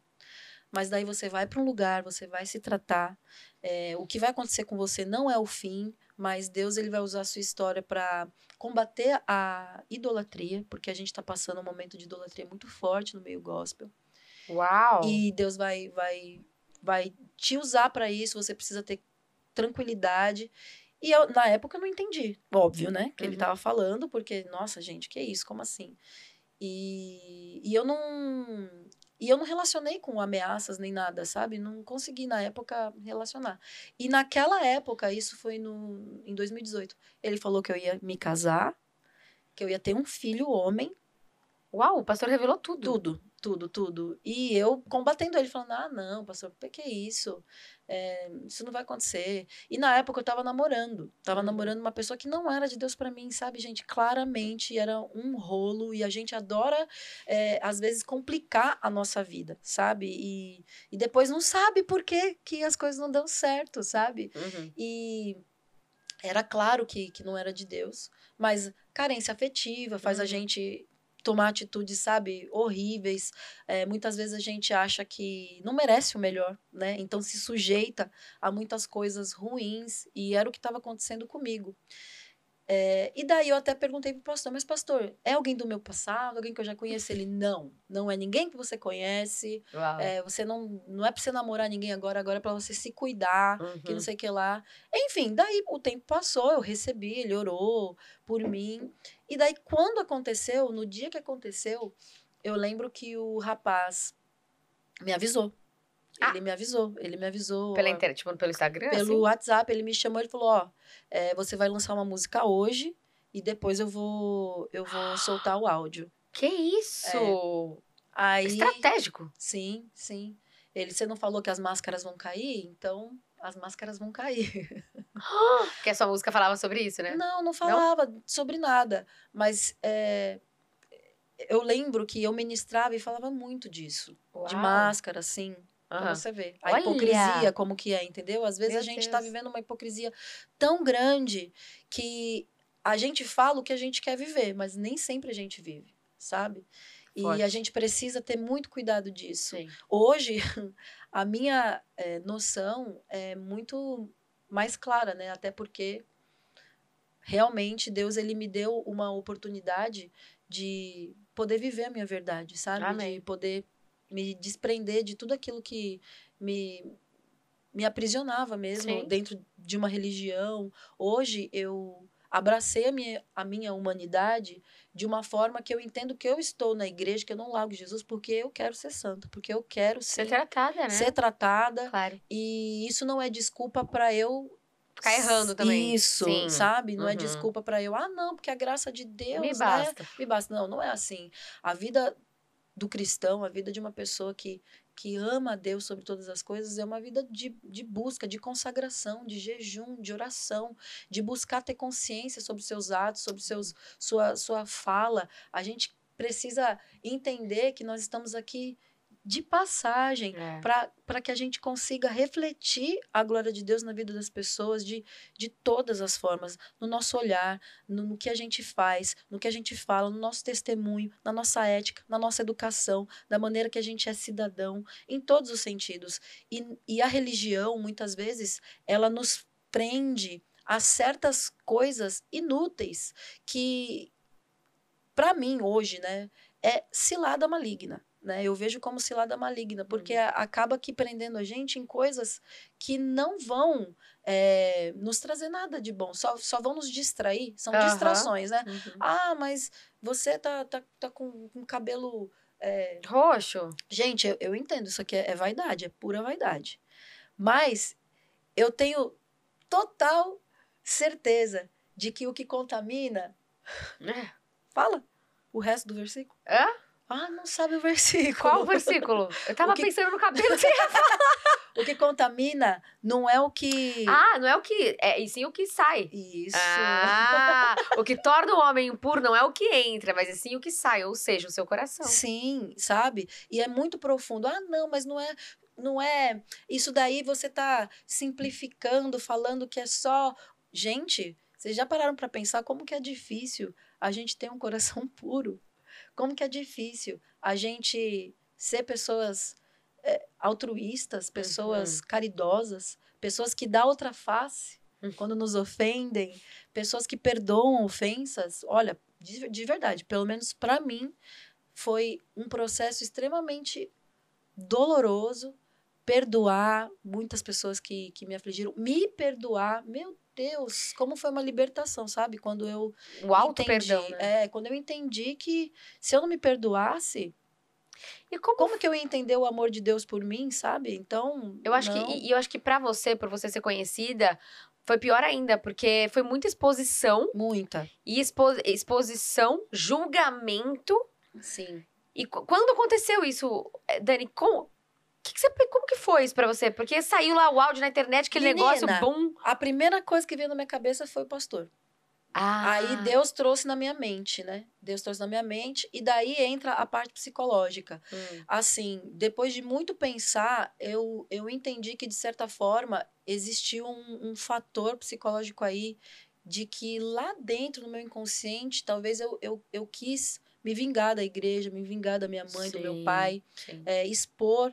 Mas daí você vai para um lugar, você vai se tratar. é, o que vai acontecer com você não é o fim, mas Deus ele vai usar a sua história para combater a idolatria, porque a gente está passando um momento de idolatria muito forte no meio gospel. Uau! E Deus vai vai vai te usar para isso, você precisa ter tranquilidade. E eu, na época, eu não entendi. Óbvio, né? Que ele Uhum. tava falando, porque, nossa, gente, que isso? Como assim? E, e eu não. E eu não relacionei com ameaças nem nada, sabe? Não consegui, na época, relacionar. E naquela época, isso foi no, em 2018, ele falou que eu ia me casar, que eu ia ter um filho homem, Uau, o pastor revelou tudo. tudo, tudo, tudo. E eu combatendo ele, falando: ah, não, pastor, por que é isso? É, isso não vai acontecer. E na época eu tava namorando. Tava namorando uma pessoa que não era de Deus pra mim, sabe, gente? Claramente era um rolo. E a gente adora, é, às vezes, complicar a nossa vida, sabe? E, e depois não sabe por que, que as coisas não dão certo, sabe? Uhum. E era claro que, que não era de Deus, mas carência afetiva faz a Uhum. gente tomar atitudes, sabe, horríveis. É, muitas vezes a gente acha que não merece o melhor, né? Então se sujeita a muitas coisas ruins e era o que estava acontecendo comigo. É, e daí eu até perguntei pro pastor, mas pastor, é alguém do meu passado, alguém que eu já conheço? Ele, não, não é ninguém que você conhece, é, você não, não é pra você namorar ninguém agora, agora é pra você se cuidar, que não Uhum. sei o que lá. Enfim, daí o tempo passou, eu recebi, ele orou por mim. E daí, quando aconteceu, no dia que aconteceu, eu lembro que o rapaz me avisou. Ah. Ele me avisou, ele me avisou. Pela internet, tipo, pelo Instagram? pelo assim? WhatsApp, ele me chamou e falou: Ó, é, você vai lançar uma música hoje e depois eu vou, eu vou [gasps] soltar o áudio. Que isso? Aí. Estratégico. Sim, sim. Ele, você não falou que as máscaras vão cair? Então, as máscaras vão cair. [gasps] Porque a sua música falava sobre isso, né? Não, não falava sobre nada. Mas é, eu lembro que eu ministrava e falava muito disso. De Uau. máscara, assim. Pra Aham. você ver. A Olha! hipocrisia, como que é, entendeu? Às vezes Meu a gente tá Deus. vivendo uma hipocrisia tão grande que a gente fala o que a gente quer viver, mas nem sempre a gente vive, sabe? E Forte. a gente precisa ter muito cuidado disso. Sim. Hoje, [laughs] a minha eh, noção é muito mais clara, né? Até porque realmente Deus ele me deu uma oportunidade de poder viver a minha verdade, sabe? Amém. De poder me desprender de tudo aquilo que me me aprisionava mesmo Sim. dentro de uma religião. Hoje eu abracei a minha, a minha humanidade de uma forma que eu entendo que eu estou na igreja, que eu não largo Jesus porque eu quero ser santa, porque eu quero Ser sim, tratada, né? ser tratada. Claro. E isso não é desculpa para eu Ficar errando também. Isso, Sim. sabe? Não é Uhum. desculpa para eu, ah, não, porque a graça de Deus, Me né? basta. Me basta. Não, não é assim. A vida do cristão, a vida de uma pessoa que, que ama a Deus sobre todas as coisas, é uma vida de, de busca, de consagração, de jejum, de oração, de buscar ter consciência sobre seus atos, sobre seus, sua, sua fala. A gente precisa entender que nós estamos aqui de passagem É. para que a gente consiga refletir a glória de Deus na vida das pessoas de, de todas as formas, no nosso olhar, no, no que a gente faz, no que a gente fala, no nosso testemunho, na nossa ética, na nossa educação, da maneira que a gente é cidadão, em todos os sentidos. E, e a religião, muitas vezes, ela nos prende a certas coisas inúteis que, para mim, hoje, né, é cilada maligna. Né? Eu vejo como cilada maligna, porque Uhum. acaba aqui prendendo a gente em coisas que não vão é, nos trazer nada de bom, só, só vão nos distrair, são Aham. distrações, né? Uhum. Ah, mas você tá, tá, tá com, com cabelo. é, Roxo? Gente, eu, eu entendo, isso aqui é, é vaidade, é pura vaidade. Mas eu tenho total certeza de que o que contamina. É. Fala o resto do versículo. Hã? Ah, não sabe o versículo. Qual o versículo? Eu [laughs] tava que- pensando no cabelo. você ia [laughs] O que contamina não é o que. Ah, não é o que. É, e sim o que sai. Isso. Ah, o que torna o homem impuro não é o que entra, mas e sim o que sai, ou seja, o seu coração. Sim, sabe? E é muito profundo. Ah, não, mas não é, não é. Isso daí você tá simplificando, falando que é só. Gente, vocês já pararam para pensar como que é difícil a gente ter um coração [laughs] puro? Como que é difícil a gente ser pessoas é, altruístas, pessoas caridosas, pessoas que dão outra face Uhum. quando nos ofendem, pessoas que perdoam ofensas. Olha, de, de verdade, pelo menos para mim, foi um processo extremamente doloroso perdoar muitas pessoas que, que me afligiram, me perdoar, meu Deus, como foi uma libertação, sabe? Quando eu O alto entendi, perdão, né? é, quando eu entendi que se eu não me perdoasse, E como, como que eu ia entender o amor de Deus por mim, sabe? Então, eu acho não. que e eu acho que para você, por você ser conhecida, foi pior ainda, porque foi muita exposição muita, e expo- exposição, julgamento. sim. E qu- quando aconteceu isso, eh, Dani, como que que você, como que foi isso pra você? Porque saiu lá o áudio na internet, aquele Menina, negócio bom. A primeira coisa que veio na minha cabeça foi o pastor. Ah, Aí Deus trouxe na minha mente, né? Deus trouxe na minha mente e daí entra a parte psicológica. Hum. Assim, depois de muito pensar, eu, eu entendi que, de certa forma, existia um, um fator psicológico aí de que lá dentro, no meu inconsciente, talvez eu, eu, eu quis me vingar da igreja, me vingar da minha mãe, do meu Sim, pai, Sim, é, expor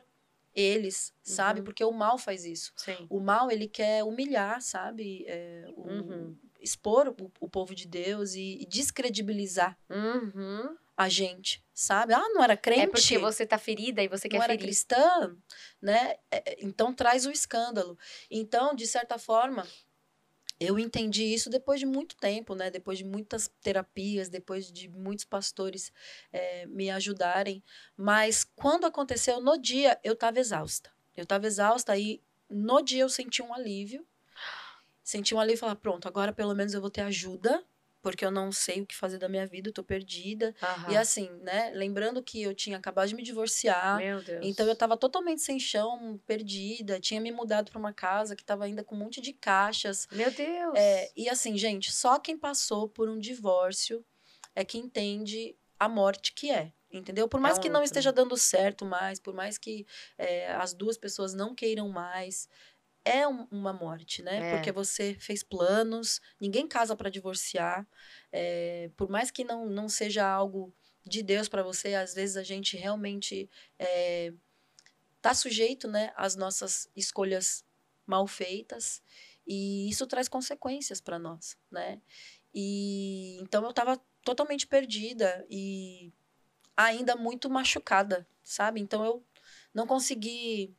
eles, sabe? Uhum. Porque o mal faz isso. sim. O mal, ele quer humilhar, sabe? É, o- Uhum. Expor o, o povo de Deus e, e descredibilizar Uhum. a gente, sabe? Ah, não era crente? É porque você tá ferida e você quer não era cristã, né? É, é, Então traz o escândalo. Então, de certa forma, eu entendi isso depois de muito tempo, né? Depois de muitas terapias, depois de muitos pastores é, me ajudarem. Mas quando aconteceu, no dia, eu estava exausta. Eu estava exausta e no dia eu senti um alívio. Senti um alívio e falar, pronto, agora pelo menos eu vou ter ajuda, porque eu não sei o que fazer da minha vida, eu tô perdida. Aham. E assim, né? Lembrando que eu tinha acabado de me divorciar. Meu Deus. Então eu tava totalmente sem chão, perdida, tinha me mudado para uma casa que tava ainda com um monte de caixas. Meu Deus. É, e assim, gente, só quem passou por um divórcio é que entende a morte que é. Entendeu? Por mais um que não esteja dando certo mais, por mais que é, as duas pessoas não queiram mais, é um- uma morte, né? É. Porque você fez planos, ninguém casa para divorciar. é, por mais que não, não seja algo de Deus para você, às vezes a gente realmente é, tá sujeito, né, às nossas escolhas mal feitas e isso traz consequências para nós, né? E então eu tava totalmente perdida e ainda muito machucada, sabe? Então eu não consegui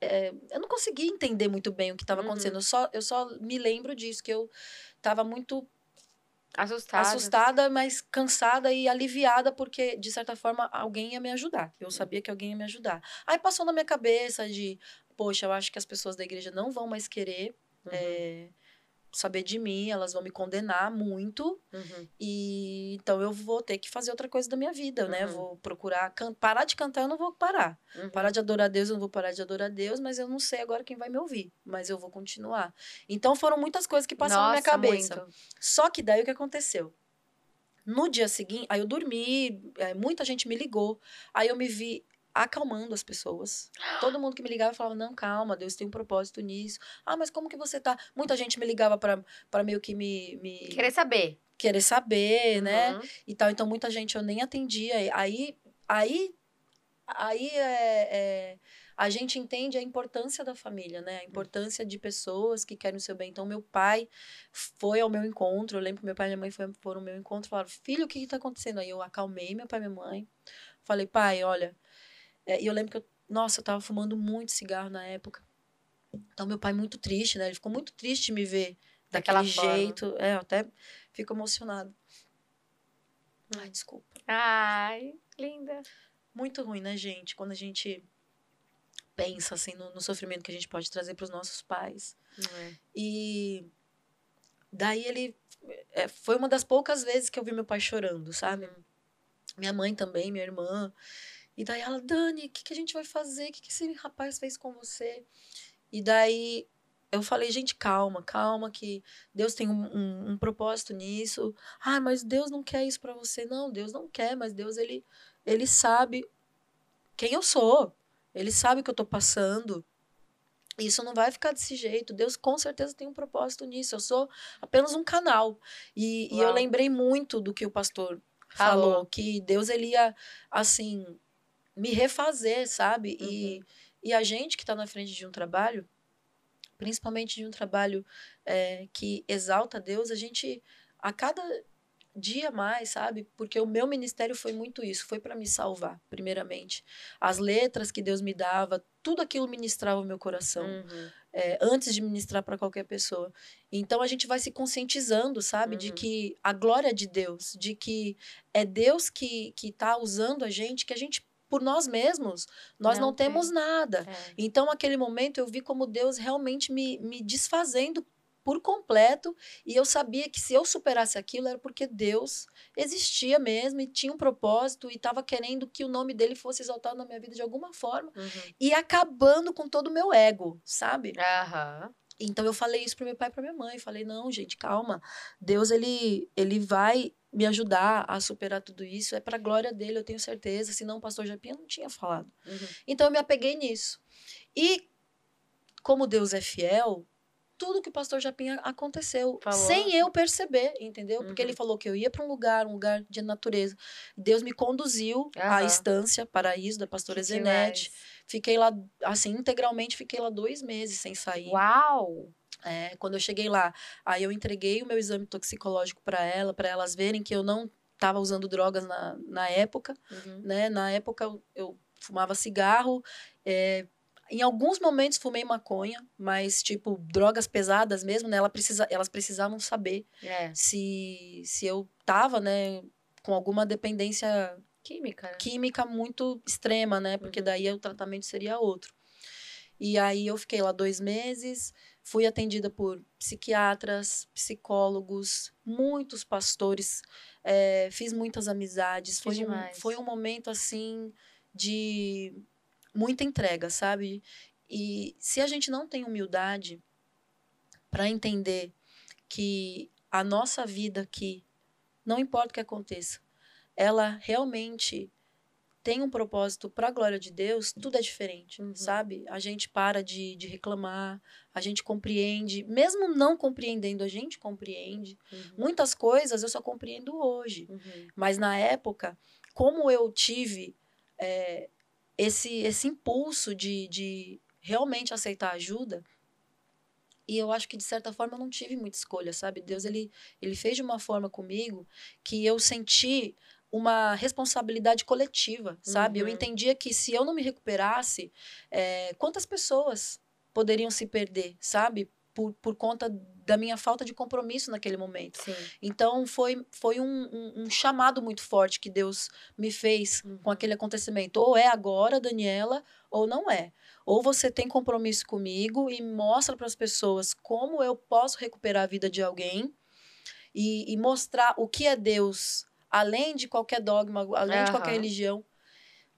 é, eu não consegui entender muito bem o que estava Uhum. acontecendo. Eu só, eu só me lembro disso, que eu estava muito Assustada. assustada, mas cansada e aliviada, porque, de certa forma, alguém ia me ajudar. Eu sabia que alguém ia me ajudar. Aí passou na minha cabeça de, poxa, eu acho que as pessoas da igreja não vão mais querer Uhum. é, saber de mim, elas vão me condenar muito. Uhum. E então eu vou ter que fazer outra coisa da minha vida, né? Uhum. Vou procurar can- parar de cantar, eu não vou parar. Uhum. Parar de adorar a Deus, eu não vou parar de adorar a Deus, mas eu não sei agora quem vai me ouvir, mas eu vou continuar. Então foram muitas coisas que passaram na minha Nossa, cabeça. muito. Só que daí o que aconteceu? No dia seguinte, aí eu dormi, é, muita gente me ligou. Aí eu me vi acalmando as pessoas. Todo mundo que me ligava falava: "Não, calma, Deus tem um propósito nisso". Ah, mas como que você tá? Muita gente me ligava para meio que me, me querer saber. Querer saber, né? uhum. né? E tal. Então muita gente eu nem atendia. Aí aí aí é, é a gente entende a importância da família, né? A importância de pessoas que querem o seu bem. Então, meu pai foi ao meu encontro. Eu lembro que meu pai e minha mãe foram, foram ao meu encontro e falaram: Filho, o que está acontecendo? Aí eu acalmei meu pai e minha mãe. Falei, pai, olha. É, e eu lembro que eu, nossa, eu tava fumando muito cigarro na época. Então, meu pai muito triste, né? Ele ficou muito triste de me ver daquele jeito. É, eu até fico emocionado. Ai, desculpa. Ai, linda. Muito ruim, né, gente? Quando a gente pensa assim no, no sofrimento que a gente pode trazer para os nossos pais. É. E daí ele é, foi uma das poucas vezes que eu vi meu pai chorando, sabe? Uhum. Minha mãe também, minha irmã. E daí ela, Dani, o que, que a gente vai fazer? O que, que esse rapaz fez com você? E daí eu falei, gente, calma, calma, que Deus tem um, um, um propósito nisso. Ah, mas Deus não quer isso para você. Não, Deus não quer, mas Deus, ele, ele sabe quem eu sou. Ele sabe o que eu tô passando. Isso não vai ficar desse jeito. Deus com certeza tem um propósito nisso. Eu sou apenas um canal. E, e eu lembrei muito do que o pastor falou, falou, que Deus ele ia, assim, me refazer, sabe? Uhum. E, e a gente que está na frente de um trabalho, principalmente de um trabalho é, que exalta Deus, a gente, a cada dia mais, sabe? Porque o meu ministério foi muito isso, foi para me salvar, primeiramente. As letras que Deus me dava, tudo aquilo ministrava o meu coração. Uhum. É, antes de ministrar para qualquer pessoa. Então a gente vai se conscientizando, sabe, uhum. de que a glória é de Deus, de que é Deus que que está usando a gente, que a gente por nós mesmos, nós não, não temos nada. É. Então, aquele momento, eu vi como Deus realmente me, me desfazendo por completo e eu sabia que se eu superasse aquilo era porque Deus existia mesmo e tinha um propósito e estava querendo que o nome dele fosse exaltado na minha vida de alguma forma uhum. e acabando com todo o meu ego, sabe? Uhum. Então eu falei isso para meu pai e para minha mãe, falei não, gente, calma. Deus ele ele vai me ajudar a superar tudo isso, é para glória dele, eu tenho certeza, senão o pastor Japinha não tinha falado. Uhum. Então eu me apeguei nisso. E como Deus é fiel, tudo que o pastor Japinha aconteceu falou. sem eu perceber, entendeu? Uhum. Porque ele uhum. falou que eu ia para um lugar, um lugar de natureza. Deus me conduziu uhum. à estância Paraíso da pastora que Zenete. Fiquei lá, assim, integralmente fiquei lá dois meses sem sair. Uau! É, quando eu cheguei lá, aí eu entreguei o meu exame toxicológico para ela, para elas verem que eu não estava usando drogas na, na época, uhum. né? Na época eu, eu fumava cigarro, é, em alguns momentos fumei maconha, mas, tipo, drogas pesadas mesmo, né? Ela precisa, elas precisavam saber é. se, se eu tava, né, com alguma dependência química, né? química muito extrema, né? Porque uhum. daí o tratamento seria outro. E aí eu fiquei lá dois meses, fui atendida por psiquiatras, psicólogos, muitos pastores, é, fiz muitas amizades. Foi um, foi um momento assim de muita entrega, sabe? E se a gente não tem humildade para entender que a nossa vida aqui, não importa o que aconteça, ela realmente tem um propósito para a glória de Deus, tudo é diferente, uhum. sabe? A gente para de, de reclamar, a gente compreende, mesmo não compreendendo, a gente compreende. Uhum. Muitas coisas eu só compreendo hoje, uhum. mas na época, como eu tive é, esse, esse impulso de, de realmente aceitar ajuda. E eu acho que, de certa forma, eu não tive muita escolha, sabe? Deus, ele, ele fez de uma forma comigo que eu senti uma responsabilidade coletiva, sabe? Uhum. Eu entendia que se eu não me recuperasse, é, quantas pessoas poderiam se perder, sabe? Por, por conta da minha falta de compromisso naquele momento. Sim. Então foi, foi um, um, um, chamado muito forte que Deus me fez uhum. com aquele acontecimento. Ou é agora, Daniela, ou não é. Ou você tem compromisso comigo e mostra para as pessoas como eu posso recuperar a vida de alguém e, e, mostrar o que é Deus, além de qualquer dogma, além uhum. de qualquer religião.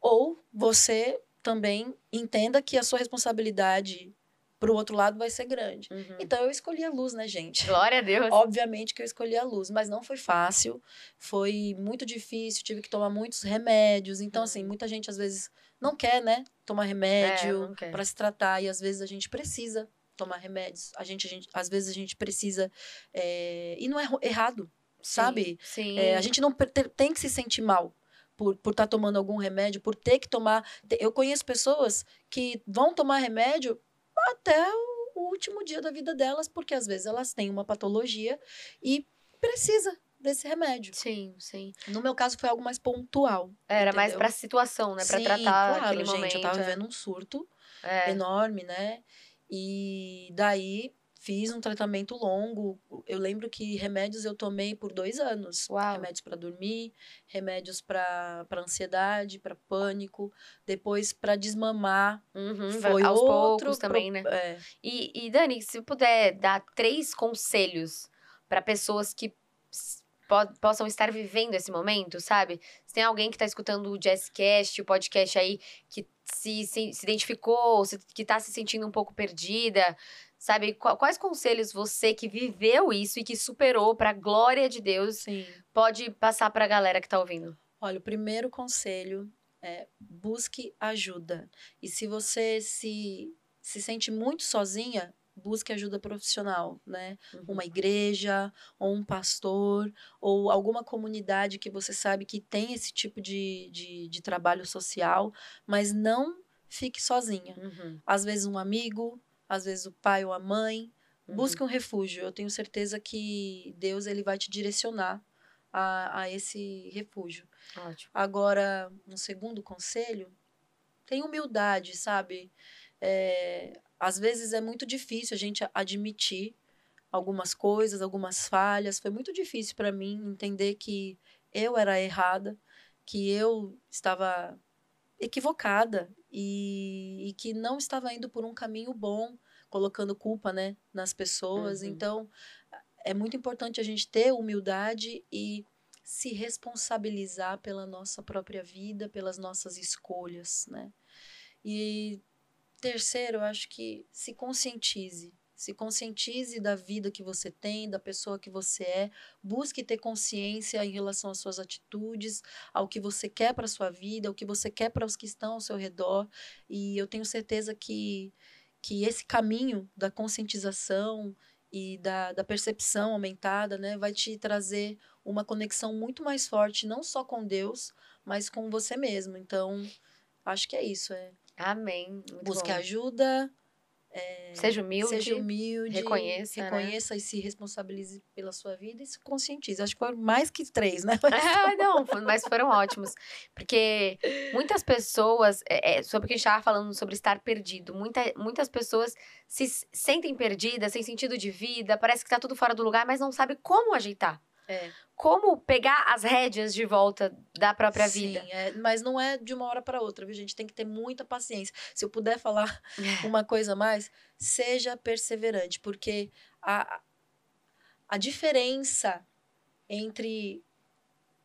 Ou você também entenda que a sua responsabilidade pro outro lado vai ser grande. Uhum. Então eu escolhi a luz, né, gente? Glória a Deus. Obviamente que eu escolhi a luz, mas não foi fácil, foi muito difícil, tive que tomar muitos remédios. Então, assim, muita gente às vezes não quer, né, tomar É, remédio quer. para se tratar, e às vezes a gente precisa tomar remédios. A gente, a gente às vezes a gente precisa. é, E não é errado, sabe? Sim. É, a gente não tem que se sentir mal por estar por tá tomando algum remédio, por ter que tomar. Eu conheço pessoas que vão tomar remédio até o, último dia da vida delas, porque às vezes elas têm uma patologia e precisa desse remédio. Sim, sim. No meu caso foi algo mais pontual. Era mais Entendeu? pra situação, né? Pra Sim, tratar claro, aquele gente, momento. eu tava é. vivendo um surto É. enorme, né? E daí fiz um tratamento longo. Eu lembro que remédios eu tomei por dois anos. Uau. Remédios para dormir, remédios para ansiedade, para pânico, depois para desmamar. Uhum, Foi aos outro poucos também, né? pro- é. E, e, Dani, se puder dar três conselhos para pessoas que possam estar vivendo esse momento, sabe? Se tem alguém que está escutando o Jazzcast, o podcast aí, que se, se, se identificou, se, que está se sentindo um pouco perdida, sabe? Qua- Quais conselhos você que viveu isso e que superou, para glória de Deus, Sim. pode passar para a galera que está ouvindo? Olha, o primeiro conselho é busque ajuda. E se você se, se sente muito sozinha, busque ajuda profissional, né? Uhum. Uma igreja, ou um pastor, ou alguma comunidade que você sabe que tem esse tipo de, de, de trabalho social, mas não fique sozinha. Uhum, Às vezes um amigo, às vezes o pai ou a mãe. uhum. Busque um refúgio. Eu tenho certeza que Deus ele vai te direcionar a, a esse refúgio. Ótimo. Agora, um segundo conselho, tem humildade, sabe? É, às vezes é muito difícil a gente admitir algumas coisas, algumas falhas. Foi muito difícil para mim entender que eu era errada, que eu estava equivocada e, e que não estava indo por um caminho bom, colocando culpa, né, nas pessoas. Uhum. Então, é muito importante a gente ter humildade e se responsabilizar pela nossa própria vida, pelas nossas escolhas, né? E terceiro, eu acho que se conscientize. Se conscientize da vida que você tem, da pessoa que você é. Busque ter consciência em relação às suas atitudes, ao que você quer para sua vida, ao que você quer para os que estão ao seu redor. E eu tenho certeza que, que esse caminho da conscientização e da, da percepção aumentada, né, vai te trazer uma conexão muito mais forte, não só com Deus, mas com você mesmo. Então, acho que é isso. É. Amém. Muito Busque bom. ajuda, Seja humilde. seja humilde, reconheça, né? reconheça e se responsabilize pela sua vida e se conscientize. Acho que foram mais que três, né? [laughs] Ah, não, foi- mas foram ótimos. Porque muitas pessoas, é, é, sobre o que a gente estava falando sobre estar perdido, muita, muitas pessoas se sentem perdidas, sem sentido de vida, parece que tá tudo fora do lugar, mas não sabe como ajeitar. É. Como pegar as rédeas de volta da própria Sim, vida. é, mas não é de uma hora para outra, viu, gente? Tem que ter muita paciência. Se eu puder falar [laughs] uma coisa a mais, seja perseverante, porque a, a diferença entre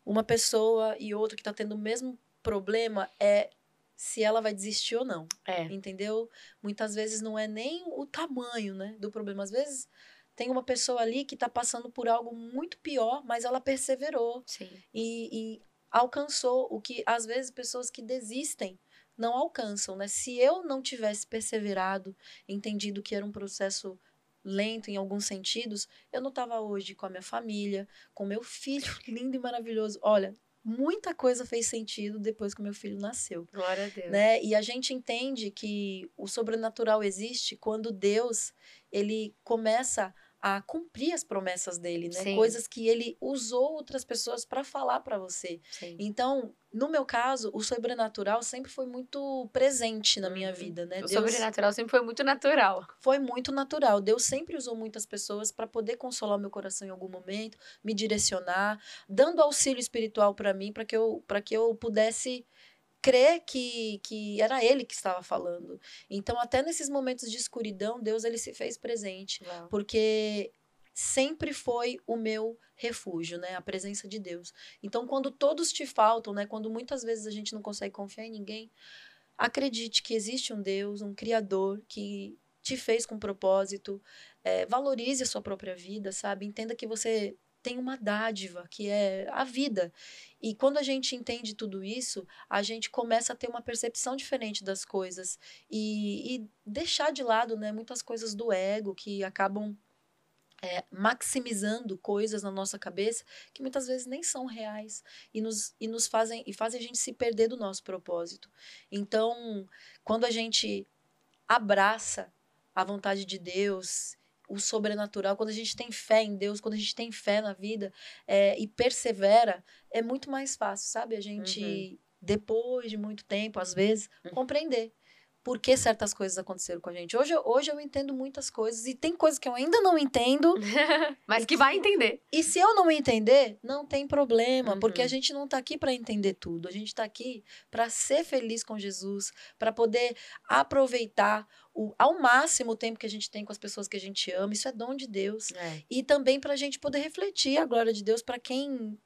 uma pessoa e outra que está tendo o mesmo problema é se ela vai desistir ou não, É. entendeu? Muitas vezes não é nem o tamanho, né, do problema. Às vezes tem uma pessoa ali que está passando por algo muito pior, mas ela perseverou Sim. e, e alcançou o que às vezes pessoas que desistem não alcançam, né? Se eu não tivesse perseverado, entendido que era um processo lento em alguns sentidos, eu não estava hoje com a minha família, com meu filho [laughs] lindo e maravilhoso. Olha, muita coisa fez sentido depois que meu filho nasceu Glória a Deus. né? E a gente entende que o sobrenatural existe quando Deus ele começa a cumprir as promessas dele, né? Sim. Coisas que ele usou outras pessoas para falar para você. Sim. Então, no meu caso, o sobrenatural sempre foi muito presente na minha Uhum. vida, né? O Deus sobrenatural sempre foi muito natural. foi muito natural. Deus sempre usou muitas pessoas para poder consolar o meu coração em algum momento, me direcionar, dando auxílio espiritual para mim, para que eu para que eu pudesse crer que, que era ele que estava falando. Então, até nesses momentos de escuridão, Deus ele se fez presente, porque sempre foi o meu refúgio, né? A presença de Deus. Então, quando todos te faltam, né? Quando muitas vezes a gente não consegue confiar em ninguém, acredite que existe um Deus, um Criador que te fez com propósito. É, valorize a sua própria vida, sabe? Entenda que você tem uma dádiva, que é a vida. E quando a gente entende tudo isso, a gente começa a ter uma percepção diferente das coisas e, e deixar de lado né, muitas coisas do ego que acabam é, maximizando coisas na nossa cabeça que muitas vezes nem são reais e nos, e nos fazem e fazem a gente se perder do nosso propósito. Então, quando a gente abraça a vontade de Deus o sobrenatural, quando a gente tem fé em Deus, quando a gente tem fé na vida é, e persevera, é muito mais fácil, sabe? A gente, uhum. depois de muito tempo, às vezes, uhum. compreender por que certas coisas aconteceram com a gente. Hoje, hoje eu entendo muitas coisas e tem coisas que eu ainda não entendo. [laughs] Mas que vai entender. E se eu não entender, não tem problema, uhum. porque a gente não está aqui para entender tudo. A gente está aqui para ser feliz com Jesus, para poder aproveitar o, ao máximo o tempo que a gente tem com as pessoas que a gente ama. Isso é dom de Deus. É. E também para a gente poder refletir a glória de Deus para quem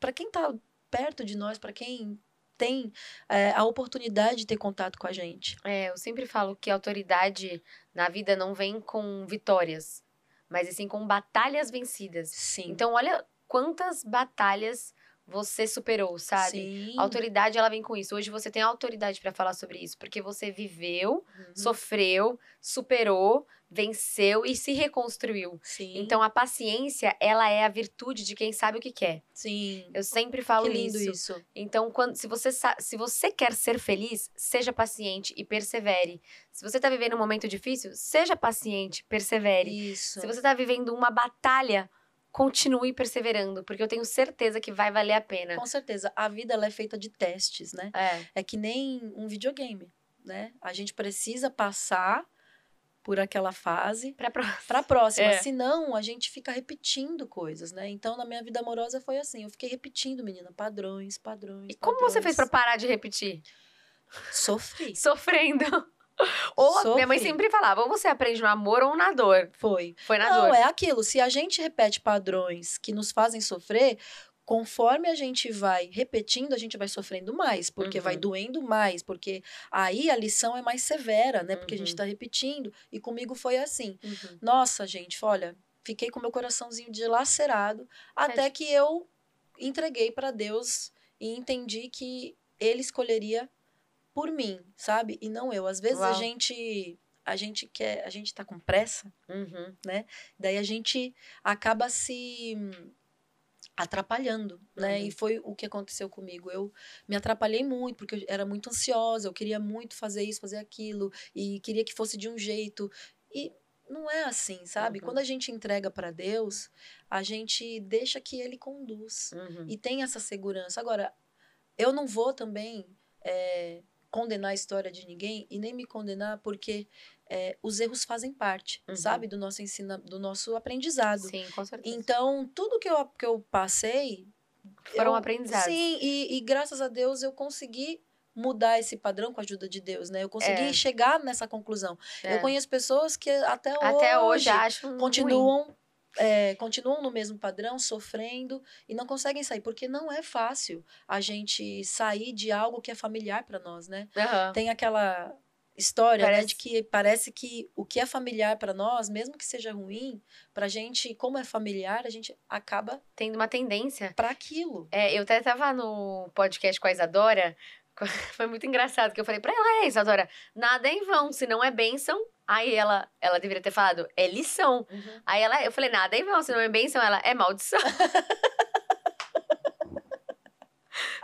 para quem está perto de nós, para quem tem é, a oportunidade de ter contato com a gente. É, eu sempre falo que a autoridade na vida não vem com vitórias, mas sim com batalhas vencidas. Sim. Então, olha quantas batalhas você superou, sabe? Sim. A autoridade, ela vem com isso. Hoje você tem autoridade para falar sobre isso, porque você viveu, uhum. sofreu, superou, venceu e se reconstruiu. Sim. Então a paciência, ela é a virtude de quem sabe o que quer. Sim. Eu sempre falo que lindo isso. isso. Então quando se você se você quer ser feliz, seja paciente e persevere. Se você está vivendo um momento difícil, seja paciente, persevere. Isso. Se você está vivendo uma batalha, continue perseverando, porque eu tenho certeza que vai valer a pena. Com certeza. A vida ela é feita de testes, né? É. É que nem um videogame, né? A gente precisa passar por aquela fase para próxima. Pra próxima. É. Senão, a gente fica repetindo coisas, né? Então, na minha vida amorosa foi assim. Eu fiquei repetindo, menina, padrões, padrões. E como padrões. você fez para parar de repetir? Sofri. [laughs] Sofrendo. Ou Sofri. minha mãe sempre falava, ou você aprende no amor ou na dor. Foi. Foi na Não, dor. Não, é aquilo. Se a gente repete padrões que nos fazem sofrer, conforme a gente vai repetindo, a gente vai sofrendo mais, porque uhum. vai doendo mais, porque aí a lição é mais severa, né? Porque uhum. a gente está uhum. repetindo. E comigo foi assim. Uhum. Nossa, gente, olha, fiquei com meu coraçãozinho dilacerado, até que eu entreguei para Deus e entendi que ele escolheria por mim, sabe? E não eu. Às vezes Uau. a gente a gente quer, a gente tá com pressa, uhum. né? Daí a gente acaba se atrapalhando, né? Uhum. E foi o que aconteceu comigo. Eu me atrapalhei muito porque eu era muito ansiosa, eu queria muito fazer isso, fazer aquilo e queria que fosse de um jeito e não é assim, sabe? Uhum. Quando a gente entrega para Deus, a gente deixa que Ele conduz uhum. e tem essa segurança. Agora, eu não vou também é, condenar a história de ninguém e nem me condenar porque é, os erros fazem parte, uhum. sabe, do nosso ensino, do nosso aprendizado. Sim, com certeza. Então, tudo que eu, que eu passei foram eu, aprendizados. Sim, e, e, graças a Deus eu consegui mudar esse padrão com a ajuda de Deus, né? Eu consegui é. chegar nessa conclusão. É. Eu conheço pessoas que até, até hoje, hoje continuam ruim é, continuam no mesmo padrão, sofrendo e não conseguem sair, porque não é fácil a gente sair de algo que é familiar para nós, né? Uhum. Tem aquela história parece... né, de que parece que o que é familiar para nós, mesmo que seja ruim, pra gente, como é familiar, a gente acaba tendo uma tendência para aquilo. É, eu até tava no podcast com a Isadora, [laughs] foi muito engraçado que eu falei para ela, é, Isadora, nada é em vão, se não é bênção, Aí ela, ela deveria ter falado, é lição. Uhum. Aí ela, eu falei, nada, aí não, se não é bênção, ela, é maldição. [laughs]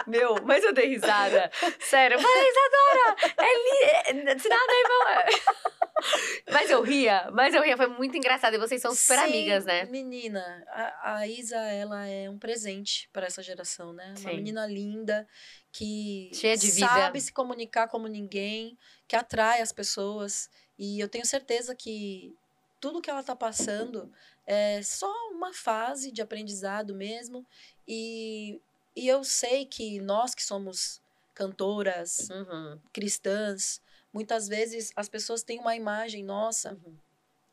Meu, mas eu dei risada. Sério, eu falei, Isadora, é li... É, se nada é bom. [laughs] Mas eu ria, mas eu ria, foi muito engraçado. E vocês são super Sim, amigas, né? Menina, a, a Isa, ela é um presente para essa geração, né? Uma Sim. menina linda, que Cheia de sabe vida. se comunicar como ninguém, que atrai as pessoas. E eu tenho certeza que tudo que ela está passando é só uma fase de aprendizado mesmo. E, e eu sei que nós que somos cantoras uhum. cristãs, muitas vezes as pessoas têm uma imagem nossa uhum.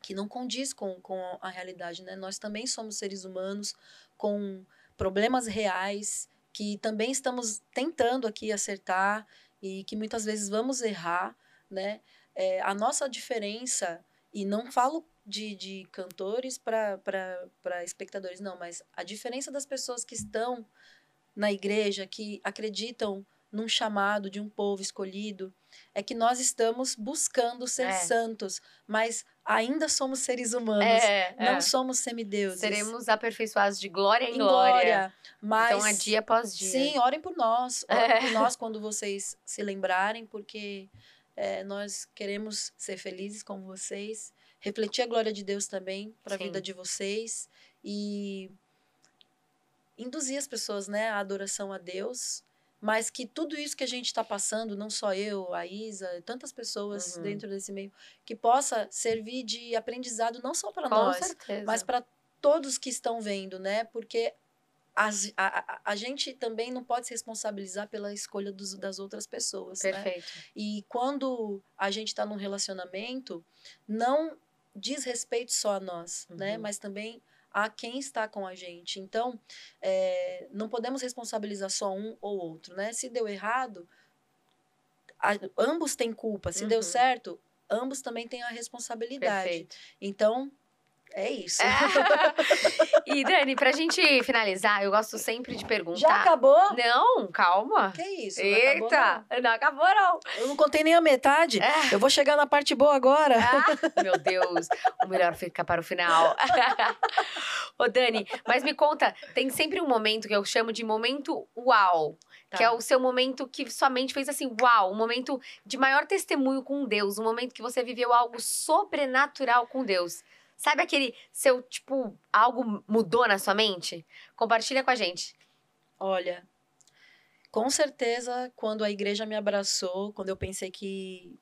que não condiz com, com a realidade, né? Nós também somos seres humanos com problemas reais que também estamos tentando aqui acertar e que muitas vezes vamos errar, né? é, a nossa diferença, e não falo de, de cantores para espectadores, não, mas a diferença das pessoas que estão na igreja, que acreditam num chamado de um povo escolhido, é que nós estamos buscando ser é. santos, mas ainda somos seres humanos, é, não é. somos semideuses. Seremos aperfeiçoados de glória em, em glória. glória. Mas, então é dia após dia. Sim, orem por nós. Orem [laughs] é. por nós quando vocês se lembrarem, porque é, nós queremos ser felizes com vocês, refletir a glória de Deus também para a vida de vocês e induzir as pessoas né, à adoração a Deus mas que tudo isso que a gente está passando, não só eu, a Isa, tantas pessoas uhum. dentro desse meio, que possa servir de aprendizado não só para nós, certeza. mas para todos que estão vendo, né? Porque as, a, a, gente também não pode se responsabilizar pela escolha dos, das outras pessoas. Né? Perfeito. Né? E quando a gente está num relacionamento, não diz respeito só a nós, né? uhum. né? Mas também a quem está com a gente. Então, é, não podemos responsabilizar só um ou outro, né? Se deu errado, a, ambos têm culpa. Se uhum. deu certo, ambos também têm a responsabilidade. Perfeito. Então, é isso. É. [laughs] e Dani, pra gente finalizar, eu gosto sempre de perguntar. Já acabou? Não, calma. Que isso? Não Eita, acabou, não. não. acabou, não. Eu não contei nem a metade. É. Eu vou chegar na parte boa agora. Ah, meu Deus, o melhor fica para o final. [laughs] Ô, Dani, mas me conta, tem sempre um momento que eu chamo de momento uau. Tá. Que é o seu momento que sua mente fez assim, uau, um momento de maior testemunho com Deus, um momento que você viveu algo sobrenatural com Deus. Sabe aquele seu, tipo, algo mudou na sua mente? Compartilha com a gente. Olha, com certeza, quando a igreja me abraçou, quando eu pensei que,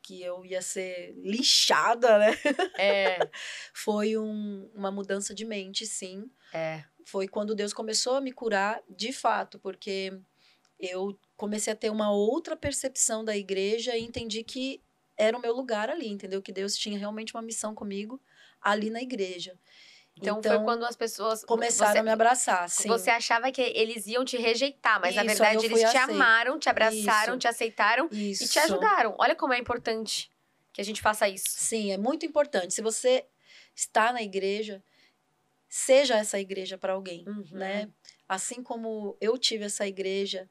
que eu ia ser lixada, né? É. [laughs] Foi um, uma mudança de mente, sim. É. Foi quando Deus começou a me curar, de fato, porque eu comecei a ter uma outra percepção da igreja e entendi que era o meu lugar ali, entendeu? Que Deus tinha realmente uma missão comigo ali na igreja. Então, então, foi quando as pessoas começaram você, a me abraçar. Sim. Você achava que eles iam te rejeitar, mas Isso, na verdade eles te amaram, te abraçaram, Isso. te aceitaram Isso. e te ajudaram. Olha como é importante que a gente faça isso. Sim, é muito importante. Se você está na igreja, seja essa igreja para alguém, uhum. né? Assim como eu tive essa igreja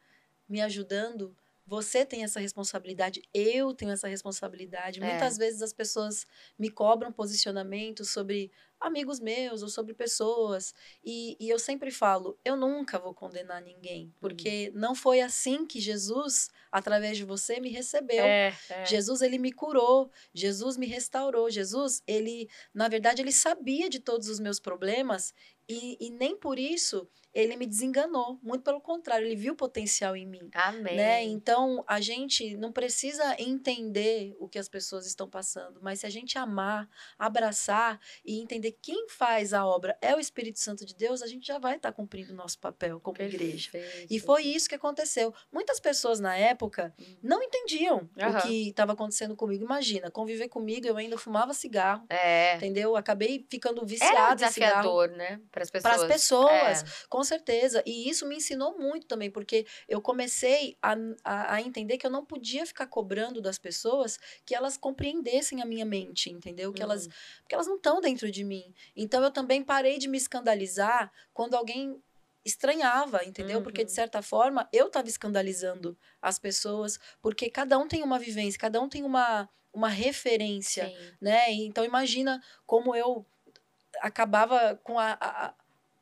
me ajudando, você tem essa responsabilidade, eu tenho essa responsabilidade. É. Muitas vezes as pessoas me cobram posicionamento sobre amigos meus ou sobre pessoas. E, e eu sempre falo: eu nunca vou condenar ninguém, porque uhum. não foi assim que Jesus, através de você, me recebeu. É, é. Jesus, ele me curou, Jesus me restaurou. Jesus, ele, na verdade, ele sabia de todos os meus problemas e, e nem por isso ele me desenganou. Muito pelo contrário, ele viu potencial em mim. Amém. Né? Então, a gente não precisa entender o que as pessoas estão passando, mas se a gente amar, abraçar e entender quem faz a obra é o Espírito Santo de Deus, a gente já vai estar tá cumprindo o nosso papel como Perfeito. igreja. E foi isso que aconteceu. Muitas pessoas na época hum. não entendiam uhum. o que estava acontecendo comigo. Imagina, conviver comigo, eu ainda fumava cigarro. É. Entendeu? Acabei ficando viciada Era desafiador, né? Para as pessoas. Para as pessoas. É. Com certeza. E isso me ensinou muito também, porque eu comecei a, a, a, entender que eu não podia ficar cobrando das pessoas que elas compreendessem a minha mente, entendeu? Que uhum. elas, porque elas não estão dentro de mim. Então eu também parei de me escandalizar quando alguém estranhava, entendeu? Uhum. Porque de uhum. certa forma eu estava escandalizando as pessoas, porque cada um tem uma vivência, cada um tem uma uma referência, Sim. né? Então imagina como eu acabava com a, a,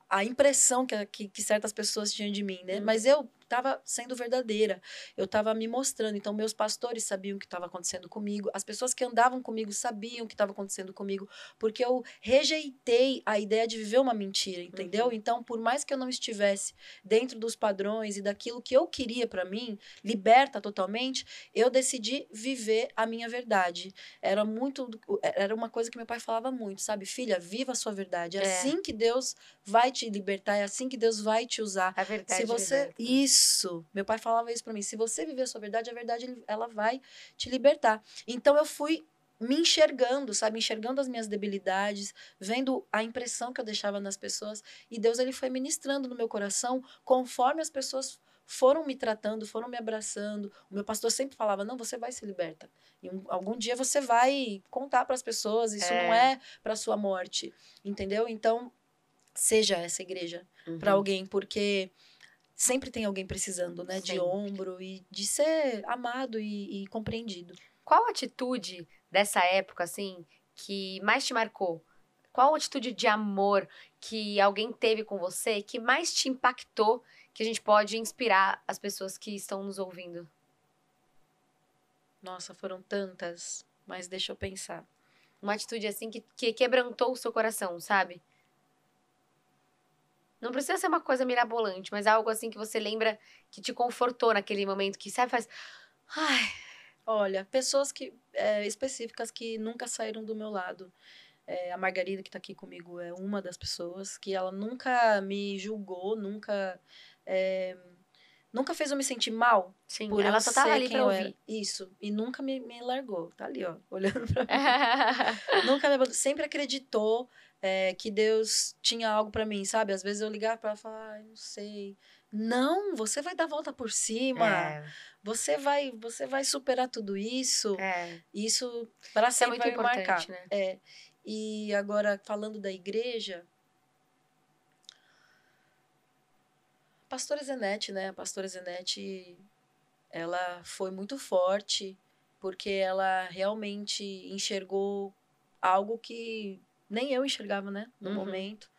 a impressão que, que, que, certas pessoas tinham de mim, né? Uhum. Mas eu estava sendo verdadeira, eu estava me mostrando. Então, meus pastores sabiam o que estava acontecendo comigo, as pessoas que andavam comigo sabiam o que estava acontecendo comigo, porque eu rejeitei a ideia de viver uma mentira, entendeu? Uhum. Então, por mais que eu não estivesse dentro dos padrões e daquilo que eu queria para mim, liberta totalmente, eu decidi viver a minha verdade. Era muito, era uma coisa que meu pai falava muito, sabe? Filha, viva a sua verdade. É, é. assim que Deus vai te libertar, é assim que Deus vai te usar. A verdade. Se você liberta. isso isso. Meu pai falava isso para mim. Se você viver a sua verdade, a verdade ela vai te libertar. Então eu fui me enxergando, sabe, enxergando as minhas debilidades, vendo a impressão que eu deixava nas pessoas, e Deus ele foi ministrando no meu coração conforme as pessoas foram me tratando, foram me abraçando. O meu pastor sempre falava: não, você vai se liberta. E um, algum dia você vai contar para as pessoas, isso é. não é para sua morte, entendeu? Então, seja essa igreja uhum. para alguém, porque sempre tem alguém precisando, né? Sempre. De ombro e de ser amado e, e compreendido. Qual atitude dessa época, assim, que mais te marcou? Qual atitude de amor que alguém teve com você que mais te impactou, que a gente pode inspirar as pessoas que estão nos ouvindo? Nossa, foram tantas, mas deixa eu pensar. Uma atitude assim que, que quebrantou o seu coração, sabe? Não precisa ser uma coisa mirabolante, mas algo assim que você lembra que te confortou naquele momento, que sabe, faz. Ai. Olha, pessoas que é, específicas que nunca saíram do meu lado. É, a Margarida, que está aqui comigo, é uma das pessoas que ela nunca me julgou, nunca. É, nunca fez eu me sentir mal. Sim, por ela só tava ali pra ouvir. Isso. E nunca me, me largou. Tá ali, ó, olhando pra [laughs] mim. nunca me sempre acreditou é, que Deus tinha algo para mim, sabe? Às vezes eu ligava para e falar, ai, não sei. Não, você vai dar volta por cima. É. Você vai, você vai superar tudo isso. É. Isso para é sempre é vai me marcar. Né? É. E agora falando da igreja, pastora Zenete, né? A pastora Zenete, ela foi muito forte porque ela realmente enxergou algo que nem eu enxergava, né, no uhum. momento.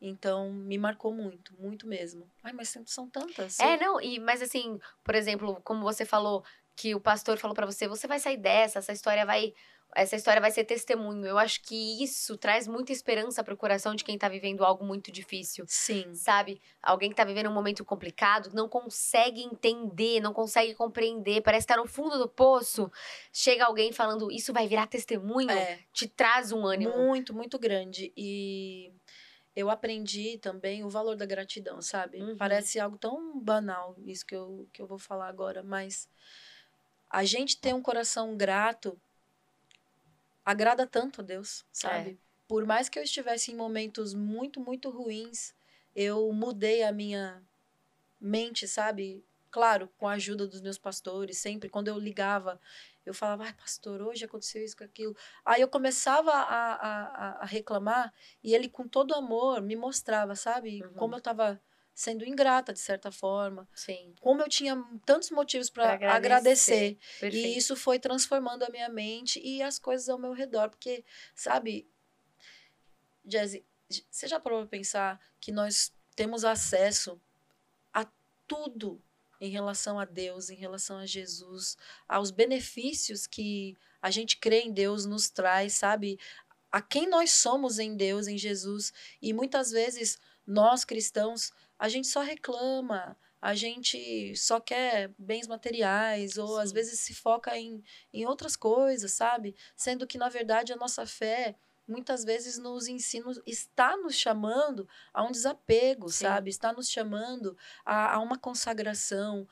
Então, me marcou muito, muito mesmo. Ai, mas são tantas. É, não, e mas assim, por exemplo, como você falou que o pastor falou para você, você vai sair dessa, essa história vai essa história vai ser testemunho. Eu acho que isso traz muita esperança pro coração de quem tá vivendo algo muito difícil. Sim. Sabe? Alguém que tá vivendo um momento complicado, não consegue entender, não consegue compreender, parece estar tá no fundo do poço. Chega alguém falando, isso vai virar testemunho, é. te traz um ânimo. Muito, muito grande. E eu aprendi também o valor da gratidão, sabe? Uhum. Parece algo tão banal isso que eu, que eu vou falar agora, mas a gente ter um coração grato agrada tanto a Deus, sabe? É. Por mais que eu estivesse em momentos muito, muito ruins, eu mudei a minha mente, sabe? Claro, com a ajuda dos meus pastores, sempre quando eu ligava, eu falava, ai, pastor, hoje aconteceu isso, com aquilo. Aí eu começava a, a, a reclamar e ele, com todo amor, me mostrava, sabe? Uhum. Como eu estava sendo ingrata de certa forma. Sim. Como eu tinha tantos motivos para agradecer. agradecer. E isso foi transformando a minha mente e as coisas ao meu redor, porque sabe, Jazzy, você já parou para pensar que nós temos acesso a tudo em relação a Deus, em relação a Jesus, aos benefícios que a gente crê em Deus nos traz, sabe? A quem nós somos em Deus, em Jesus. E muitas vezes nós cristãos a gente só reclama, a gente só quer bens materiais, ou Sim. às vezes se foca em, em outras coisas, sabe? Sendo que, na verdade, a nossa fé muitas vezes nos ensina, está nos chamando a um desapego, Sim. sabe? Está nos chamando a, a uma consagração,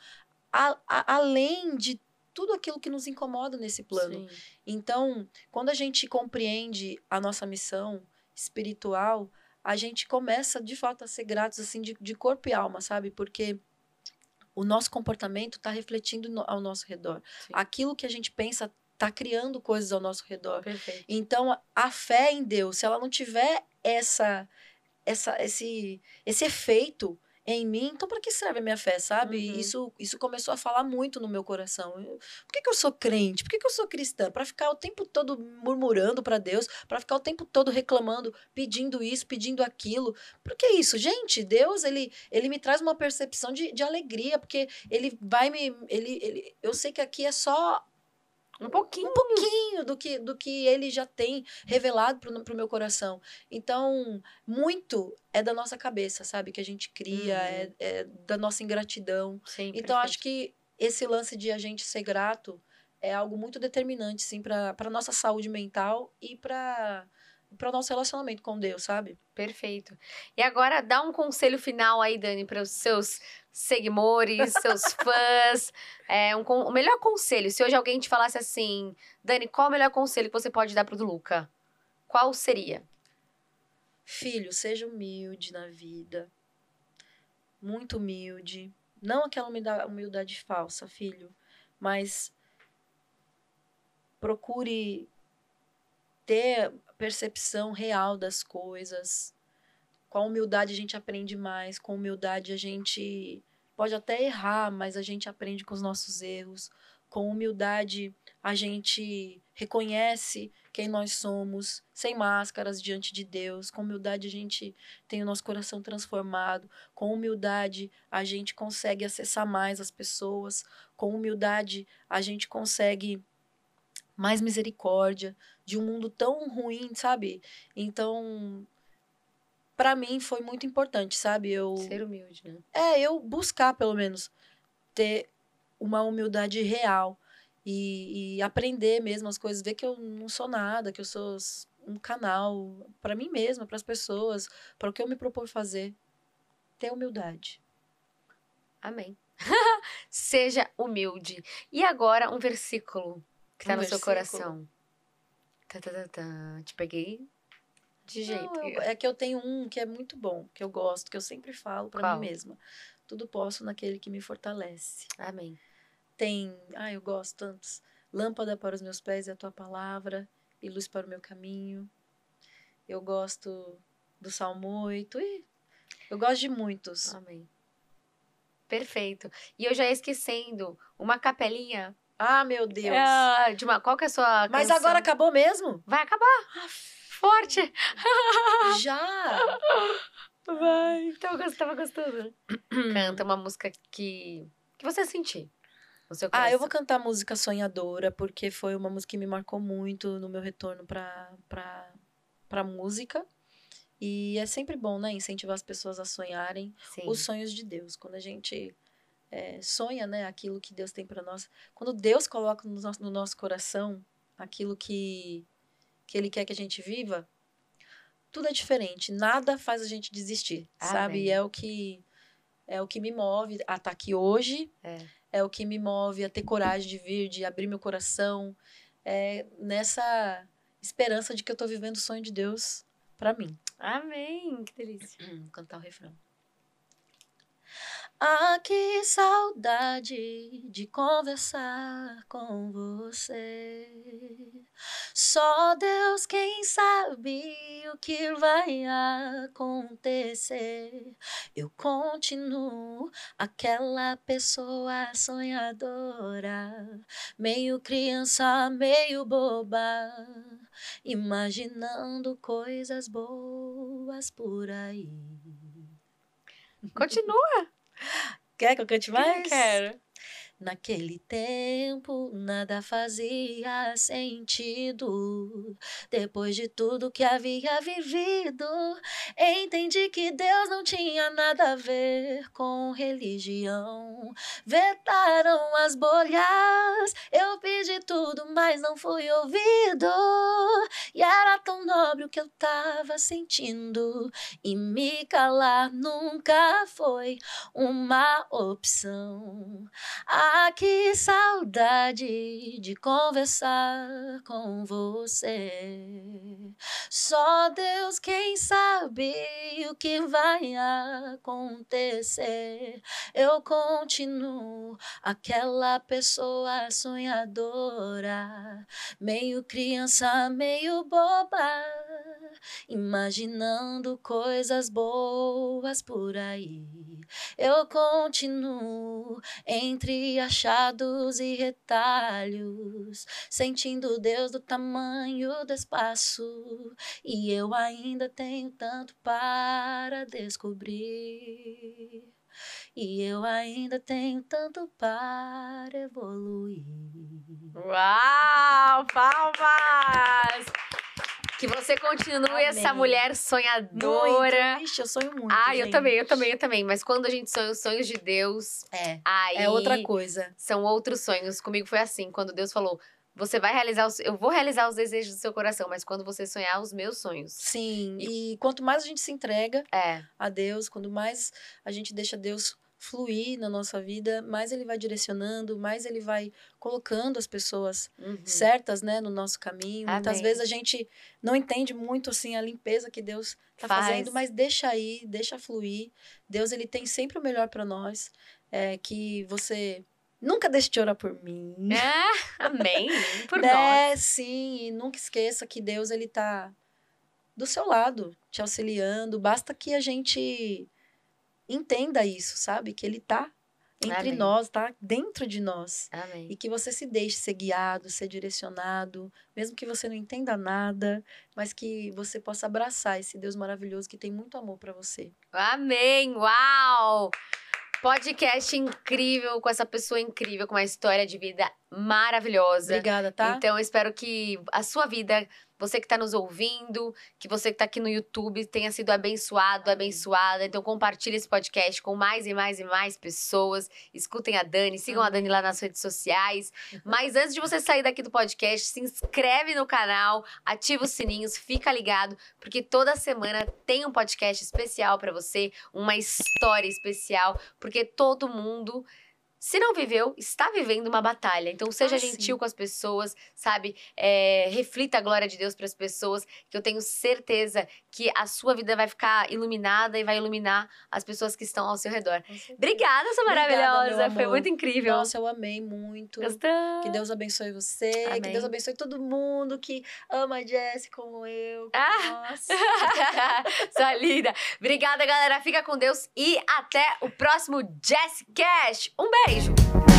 a, a, além de tudo aquilo que nos incomoda nesse plano. Sim. Então, quando a gente compreende a nossa missão espiritual, a gente começa de fato a ser gratos assim de, de corpo e alma, sabe? Porque o nosso comportamento está refletindo no, ao nosso redor. Sim. Aquilo que a gente pensa está criando coisas ao nosso redor. Perfeito. Então, a fé em Deus, se ela não tiver essa, essa, esse, esse efeito em mim, então para que serve a minha fé, sabe? Uhum. isso, isso começou a falar muito no meu coração. Eu, por que, que eu sou crente? Por que, que eu sou cristã? Para ficar o tempo todo murmurando para Deus, para ficar o tempo todo reclamando, pedindo isso, pedindo aquilo. Por que isso? Gente, Deus, ele, ele me traz uma percepção de, de alegria, porque ele vai me. Ele, ele, eu sei que aqui é só um pouquinho. Um pouquinho do que, do que ele já tem revelado para o meu coração. Então, muito é da nossa cabeça, sabe? Que a gente cria, uhum. é, é, da nossa ingratidão. Sim, então, perfeito. acho que esse lance de a gente ser grato é algo muito determinante, sim, para a nossa saúde mental e para para o nosso relacionamento com Deus, sabe? Perfeito. E agora dá um conselho final aí, Dani, para os seus seguidores, seus [laughs] fãs. É, um, o melhor conselho, se hoje alguém te falasse assim, Dani, qual o melhor conselho que você pode dar para o Luca? Qual seria? Filho, seja humilde na vida. Muito humilde. Não aquela humildade, humildade falsa, filho, mas procure ter percepção real das coisas. Com a humildade a gente aprende mais, com a humildade a gente pode até errar, mas a gente aprende com os nossos erros. Com humildade a gente reconhece quem nós somos, sem máscaras diante de Deus. Com humildade a gente tem o nosso coração transformado. Com humildade a gente consegue acessar mais as pessoas. Com humildade a gente consegue mais misericórdia de um mundo tão ruim, sabe? Então, para mim foi muito importante, sabe? Eu ser humilde, né? É, eu buscar pelo menos ter uma humildade real e, e aprender mesmo as coisas, ver que eu não sou nada, que eu sou um canal para mim mesma, para as pessoas, para o que eu me propor fazer. Ter humildade. Amém. [laughs] Seja humilde. E agora um versículo que um no seu coração. Tá, tá, tá, tá. Te peguei de jeito. Não, eu, é que eu tenho um que é muito bom, que eu gosto, que eu sempre falo para mim mesma. Tudo posso naquele que me fortalece. Amém. Tem, ah, eu gosto tantos. Lâmpada para os meus pés é a tua palavra e luz para o meu caminho. Eu gosto do Salmo 8 e eu gosto de muitos. Amém. Perfeito. E eu já ia esquecendo uma capelinha. Ah, meu Deus. É, de uma, qual que é a sua Mas canção? agora acabou mesmo? Vai acabar. Ah, forte. [laughs] Já. Vai. Então, você tava gostando. [clears throat] Canta uma música que, que você sentir. Ah, eu vou cantar música Sonhadora, porque foi uma música que me marcou muito no meu retorno pra, pra, pra música. E é sempre bom, né? Incentivar as pessoas a sonharem Sim. os sonhos de Deus. Quando a gente é, sonha, né? Aquilo que Deus tem para nós. Quando Deus coloca no nosso, no nosso coração aquilo que, que Ele quer que a gente viva, tudo é diferente. Nada faz a gente desistir, Amém. sabe? E é o que é o que me move a estar tá aqui hoje. É é o que me move a ter coragem de vir, de abrir meu coração, é nessa esperança de que eu estou vivendo o sonho de Deus para mim. Amém, que delícia. Vou cantar o refrão. Ah, que saudade de conversar com você. Só Deus quem sabe o que vai acontecer. Eu continuo aquela pessoa sonhadora, meio criança, meio boba, imaginando coisas boas por aí. Continua. Quer que eu cante mais? Quero. Naquele tempo nada fazia sentido. Depois de tudo que havia vivido, entendi que Deus não tinha nada a ver com religião. Vetaram as bolhas, eu pedi tudo, mas não fui ouvido. E era tão nobre o que eu tava sentindo. E me calar nunca foi uma opção. Ah, que saudade de conversar com você. Só Deus quem sabe o que vai acontecer. Eu continuo aquela pessoa sonhadora, meio criança, meio boba, imaginando coisas boas por aí. Eu continuo entre achados e retalhos, sentindo Deus do tamanho do espaço, e eu ainda tenho tanto para descobrir. E eu ainda tenho tanto para evoluir. Uau! Palmas! Que você continue Amém. essa mulher sonhadora. Muito. Ixi, eu sonho muito. Ah, gente. eu também, eu também, eu também. Mas quando a gente sonha os sonhos de Deus. É. Aí é outra coisa. São outros sonhos. Comigo foi assim. Quando Deus falou. Você vai realizar os, eu vou realizar os desejos do seu coração, mas quando você sonhar os meus sonhos. Sim, e, e quanto mais a gente se entrega é. a Deus, quando mais a gente deixa Deus fluir na nossa vida, mais ele vai direcionando, mais ele vai colocando as pessoas Uhum. certas, né, no nosso caminho. Muitas Amém. vezes a gente não entende muito assim a limpeza que Deus está Faz. fazendo, mas deixa aí, deixa fluir. Deus ele tem sempre o melhor para nós. É que você nunca deixe de orar por mim. Ah, [laughs] amém. Por [laughs] né? nós. Sim, e nunca esqueça que Deus ele tá do seu lado, te auxiliando. Basta que a gente entenda isso, sabe? Que ele tá entre Amém. nós, tá dentro de nós. Amém. E que você se deixe ser guiado, ser direcionado, mesmo que você não entenda nada, mas que você possa abraçar esse Deus maravilhoso que tem muito amor para você. Amém! Uau! Podcast incrível, com essa pessoa incrível, com uma história de vida maravilhosa. Obrigada, tá? Então, eu espero que a sua vida, você que está nos ouvindo, que você que está aqui no YouTube, tenha sido abençoado, abençoada. Então, compartilhe esse podcast com mais e mais e mais pessoas. Escutem a Dani, sigam a Dani lá nas redes sociais. Mas antes de você sair daqui do podcast, se inscreve no canal, ativa os sininhos, fica ligado, porque toda semana tem um podcast especial para você, uma história especial, porque todo mundo se não viveu, está vivendo uma batalha. Então, seja Ah, sim. gentil com as pessoas, sabe? É, reflita a glória de Deus para as pessoas, que eu tenho certeza que a sua vida vai ficar iluminada e vai iluminar as pessoas que estão ao seu redor. Obrigada, sua Obrigada, maravilhosa. meu Foi muito incrível. Nossa, eu amei muito. Gostou? Que Deus abençoe você, Amém. que Deus abençoe todo mundo que ama a Jessie como eu. Ah. Nossa. [laughs] Sua linda. Obrigada, galera. Fica com Deus e até o próximo Jazz Cash. Um beijo!